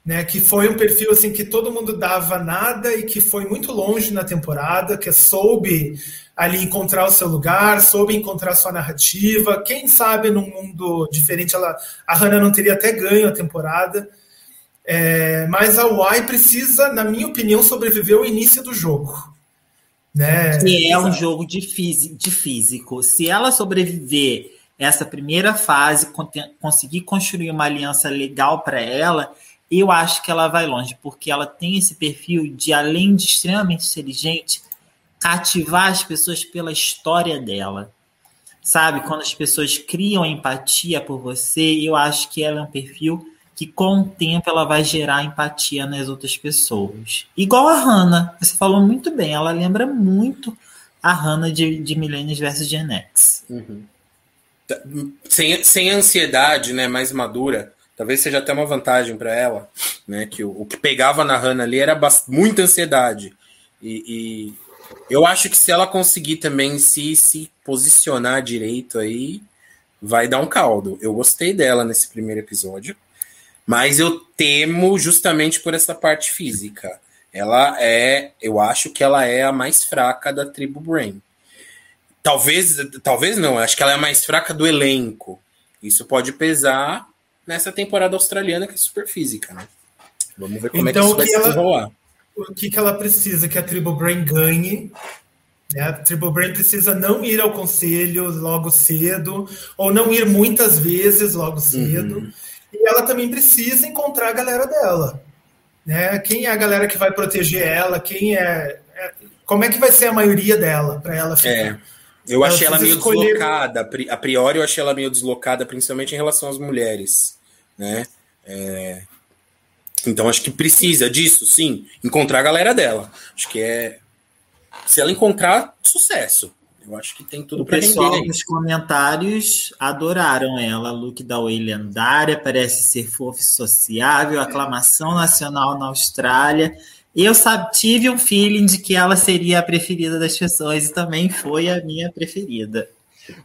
né, que foi um perfil assim que todo mundo dava nada e que foi muito longe na temporada, que soube ali encontrar o seu lugar, soube encontrar sua narrativa. Quem sabe num mundo diferente, ela, a Hannah não teria até ganho a temporada. É, mas a Y precisa, na minha opinião, sobreviver ao início do jogo. Né? Que é um jogo de, de físico. Se ela sobreviver essa primeira fase, conseguir construir uma aliança legal para ela, eu acho que ela vai longe, porque ela tem esse perfil de, além de extremamente inteligente, cativar as pessoas pela história dela. Sabe? Quando as pessoas criam empatia por você, eu acho que ela é um perfil que com o tempo ela vai gerar empatia nas outras pessoas. Igual a Hannah, você falou muito bem, ela lembra muito a Hannah de, de Millennials vs Gen X. Sem, sem ansiedade, né? Mais madura. Talvez seja até uma vantagem para ela, né? Que o, o que pegava na Hannah ali era muita ansiedade. E, e eu acho que se ela conseguir também se, se posicionar direito aí, vai dar um caldo. Eu gostei dela nesse primeiro episódio, mas eu temo justamente por essa parte física. ela é, eu acho que ela é a mais fraca da tribo Brain. Talvez, talvez não, acho que ela é a mais fraca do elenco. Isso pode pesar nessa temporada australiana que é super física, né? Vamos ver como Então, é que que isso vai se ela- desenrolar. O que, que ela precisa? Que a Triple Brain ganhe. né? A Triple Brain precisa não ir ao conselho logo cedo, ou não ir muitas vezes logo cedo. E ela também precisa encontrar a galera dela. Né? Quem é a galera que vai proteger ela? Quem é. é- como é que vai ser a maioria dela para ela ficar? É. Eu achei ela meio escolher- deslocada. A pri- A priori, eu achei ela meio deslocada, principalmente em relação às mulheres. Né? É, Então, acho que precisa disso, sim. Encontrar a galera dela. Acho que é. Se ela encontrar, sucesso. Eu acho que tem tudo O pra pessoal render. nos comentários adoraram ela. Look da Way lendária, parece ser fofa e sociável, aclamação nacional na Austrália. Eu sabe, tive um feeling de que ela seria a preferida das pessoas e também foi a minha preferida.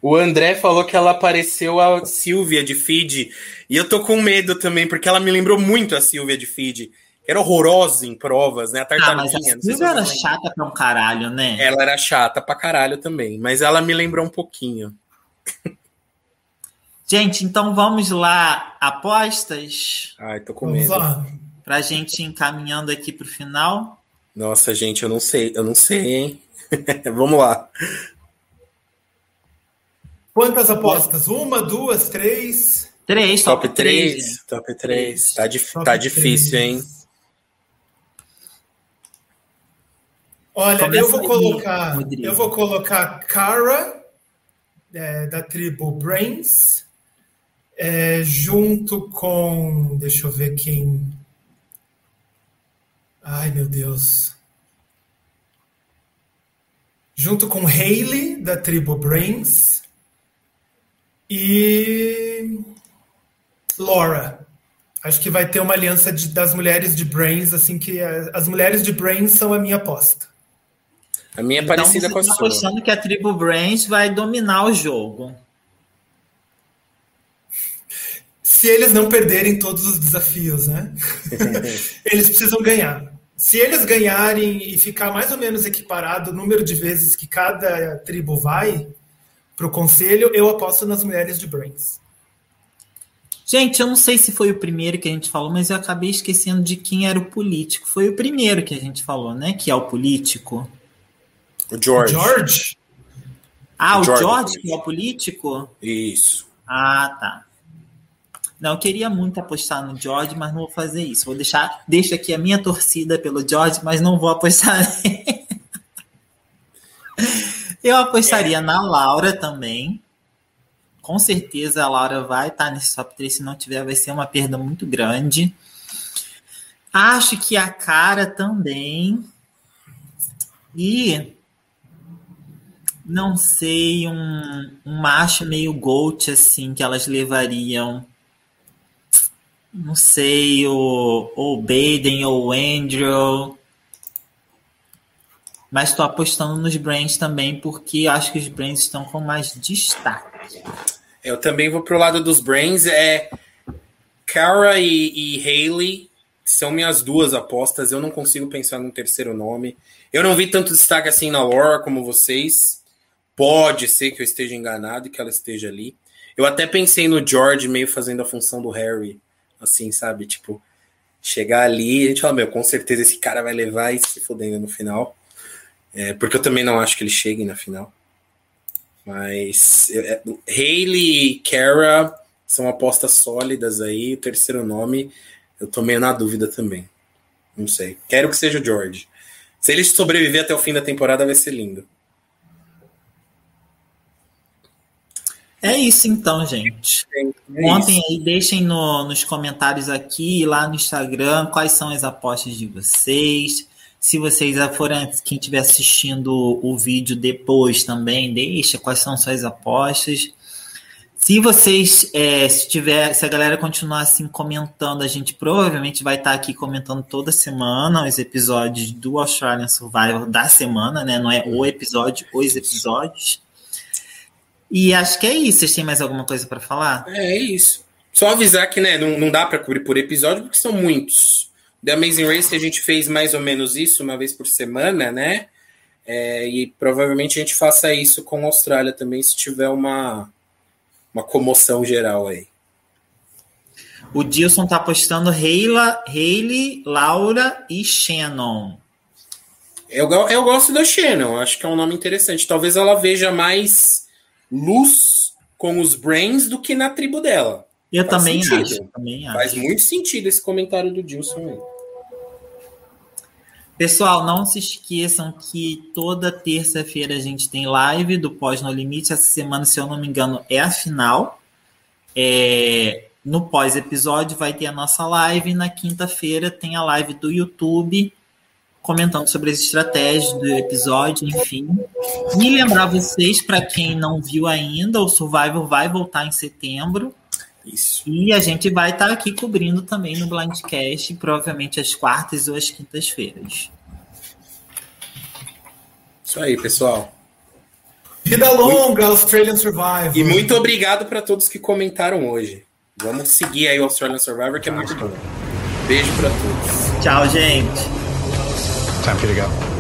O André falou que ela pareceu a Silvia de Feed. E eu tô com medo também, porque ela me lembrou muito a Silvia de Feed. Era horrorosa em provas, né? A Ah, mas a tartaruguinha. Silvia era chata pra um caralho, né? Ela era chata pra caralho também, mas ela me lembrou um pouquinho. Gente, então vamos lá. Apostas? Ai, tô com Vamos medo. Lá. Pra gente ir encaminhando aqui pro final. Nossa, gente, eu não sei, eu não sei, hein? <laughs> Vamos lá. Quantas apostas? Uma, duas, três? Três, Top, top, três. 3. Top 3. Tá, dif- Top tá três. difícil, hein? Olha, Começa eu vou colocar, Rodrigo. eu vou colocar Kara é, da tribo Brains é, junto com, deixa eu ver quem. Ai meu Deus. Junto com Hayley da tribo Brains e Laura. Acho que vai ter uma aliança de- das mulheres de Brains, assim que é, as mulheres de Brains são a minha aposta. A minha é Então, parecida você com a tá sua. apostando que a Tribo Brains vai dominar o jogo. se eles não perderem todos os desafios, né? <laughs> eles precisam ganhar. Se eles ganharem e ficar mais ou menos equiparado o número de vezes que cada tribo vai para o conselho, eu aposto nas mulheres de Brains. Gente, eu não sei se foi o primeiro que a gente falou, mas eu acabei esquecendo de quem era o político. Foi o primeiro que a gente falou, né? Que é o político. O George. George? Ah, o George, George, o que é o político? Isso. Ah, tá. Não, eu queria muito apostar no George, mas não vou fazer isso. Vou deixar, deixo aqui a minha torcida pelo George, mas não vou apostar <laughs> nele. Eu apostaria na Laura também. Com certeza a Laura vai estar nesse top 3. Se não tiver, vai ser uma perda muito grande. Acho que a cara também. E não sei, um, um macho meio gold, assim, que elas levariam. Não sei, o, o Baden ou o Andrew. Mas estou apostando nos Brains também, porque acho que os Brains estão com mais destaque. Eu também vou pro lado dos Brains. É Kara e, e Hayley são minhas duas apostas. Eu não consigo pensar num terceiro nome. Eu não vi tanto destaque assim na Laura como vocês. Pode ser que eu esteja enganado e que ela esteja ali. Eu até pensei no George meio fazendo a função do Harry, assim, sabe? Tipo, chegar ali a gente fala, meu, com certeza esse cara vai levar e se fodendo no final. É, porque eu também não acho que ele chegue na final. Mas é, Hayley e Kara são apostas sólidas aí. O terceiro nome, eu tô meio na dúvida também. Não sei. Quero que seja o George. Se ele sobreviver até o fim da temporada, vai ser lindo. É isso então, gente. É Contem isso. aí, deixem no- nos comentários aqui e lá no Instagram quais são as apostas de vocês. Se vocês forem, quem estiver assistindo o vídeo depois também, deixa quais são suas apostas. Se vocês, é, se tiver, se a galera continuar assim comentando, a gente provavelmente vai estar aqui comentando toda semana os episódios do Australian Survival da semana, né? Não é o episódio, os episódios. E acho que é isso. Vocês têm mais alguma coisa para falar? É isso. Só avisar que né, não, não dá para cobrir por episódio, porque são muitos. The Amazing Race a gente fez mais ou menos isso uma vez por semana, né? É, e provavelmente a gente faça isso com a Austrália também, se tiver uma, uma comoção geral aí. O Dilson tá postando Hayley, Hayley, Laura e Shannon. Eu, eu gosto da Shannon, acho que é um nome interessante. Talvez ela veja mais luz com os Brains do que na tribo dela. Eu também acho, também acho. Faz muito sentido esse comentário do Dilson aí. Pessoal, não se esqueçam que toda terça-feira a gente tem live do Pós No Limite. Essa semana, se eu não me engano, é a final. É, no pós-episódio vai ter a nossa live. Na quinta-feira tem a live do YouTube comentando sobre as estratégias do episódio, enfim. E lembrar vocês, para quem não viu ainda, o Survival vai voltar em setembro. Isso. E a gente vai estar tá aqui cobrindo também no Blindcast, provavelmente às quartas ou às quintas-feiras. Isso aí, pessoal. Vida longa, muito... Australian Survivor. E muito obrigado para todos que comentaram hoje. Vamos seguir aí o Australian Survivor, que é muito bom. Beijo para todos. Tchau, gente. time for you to go.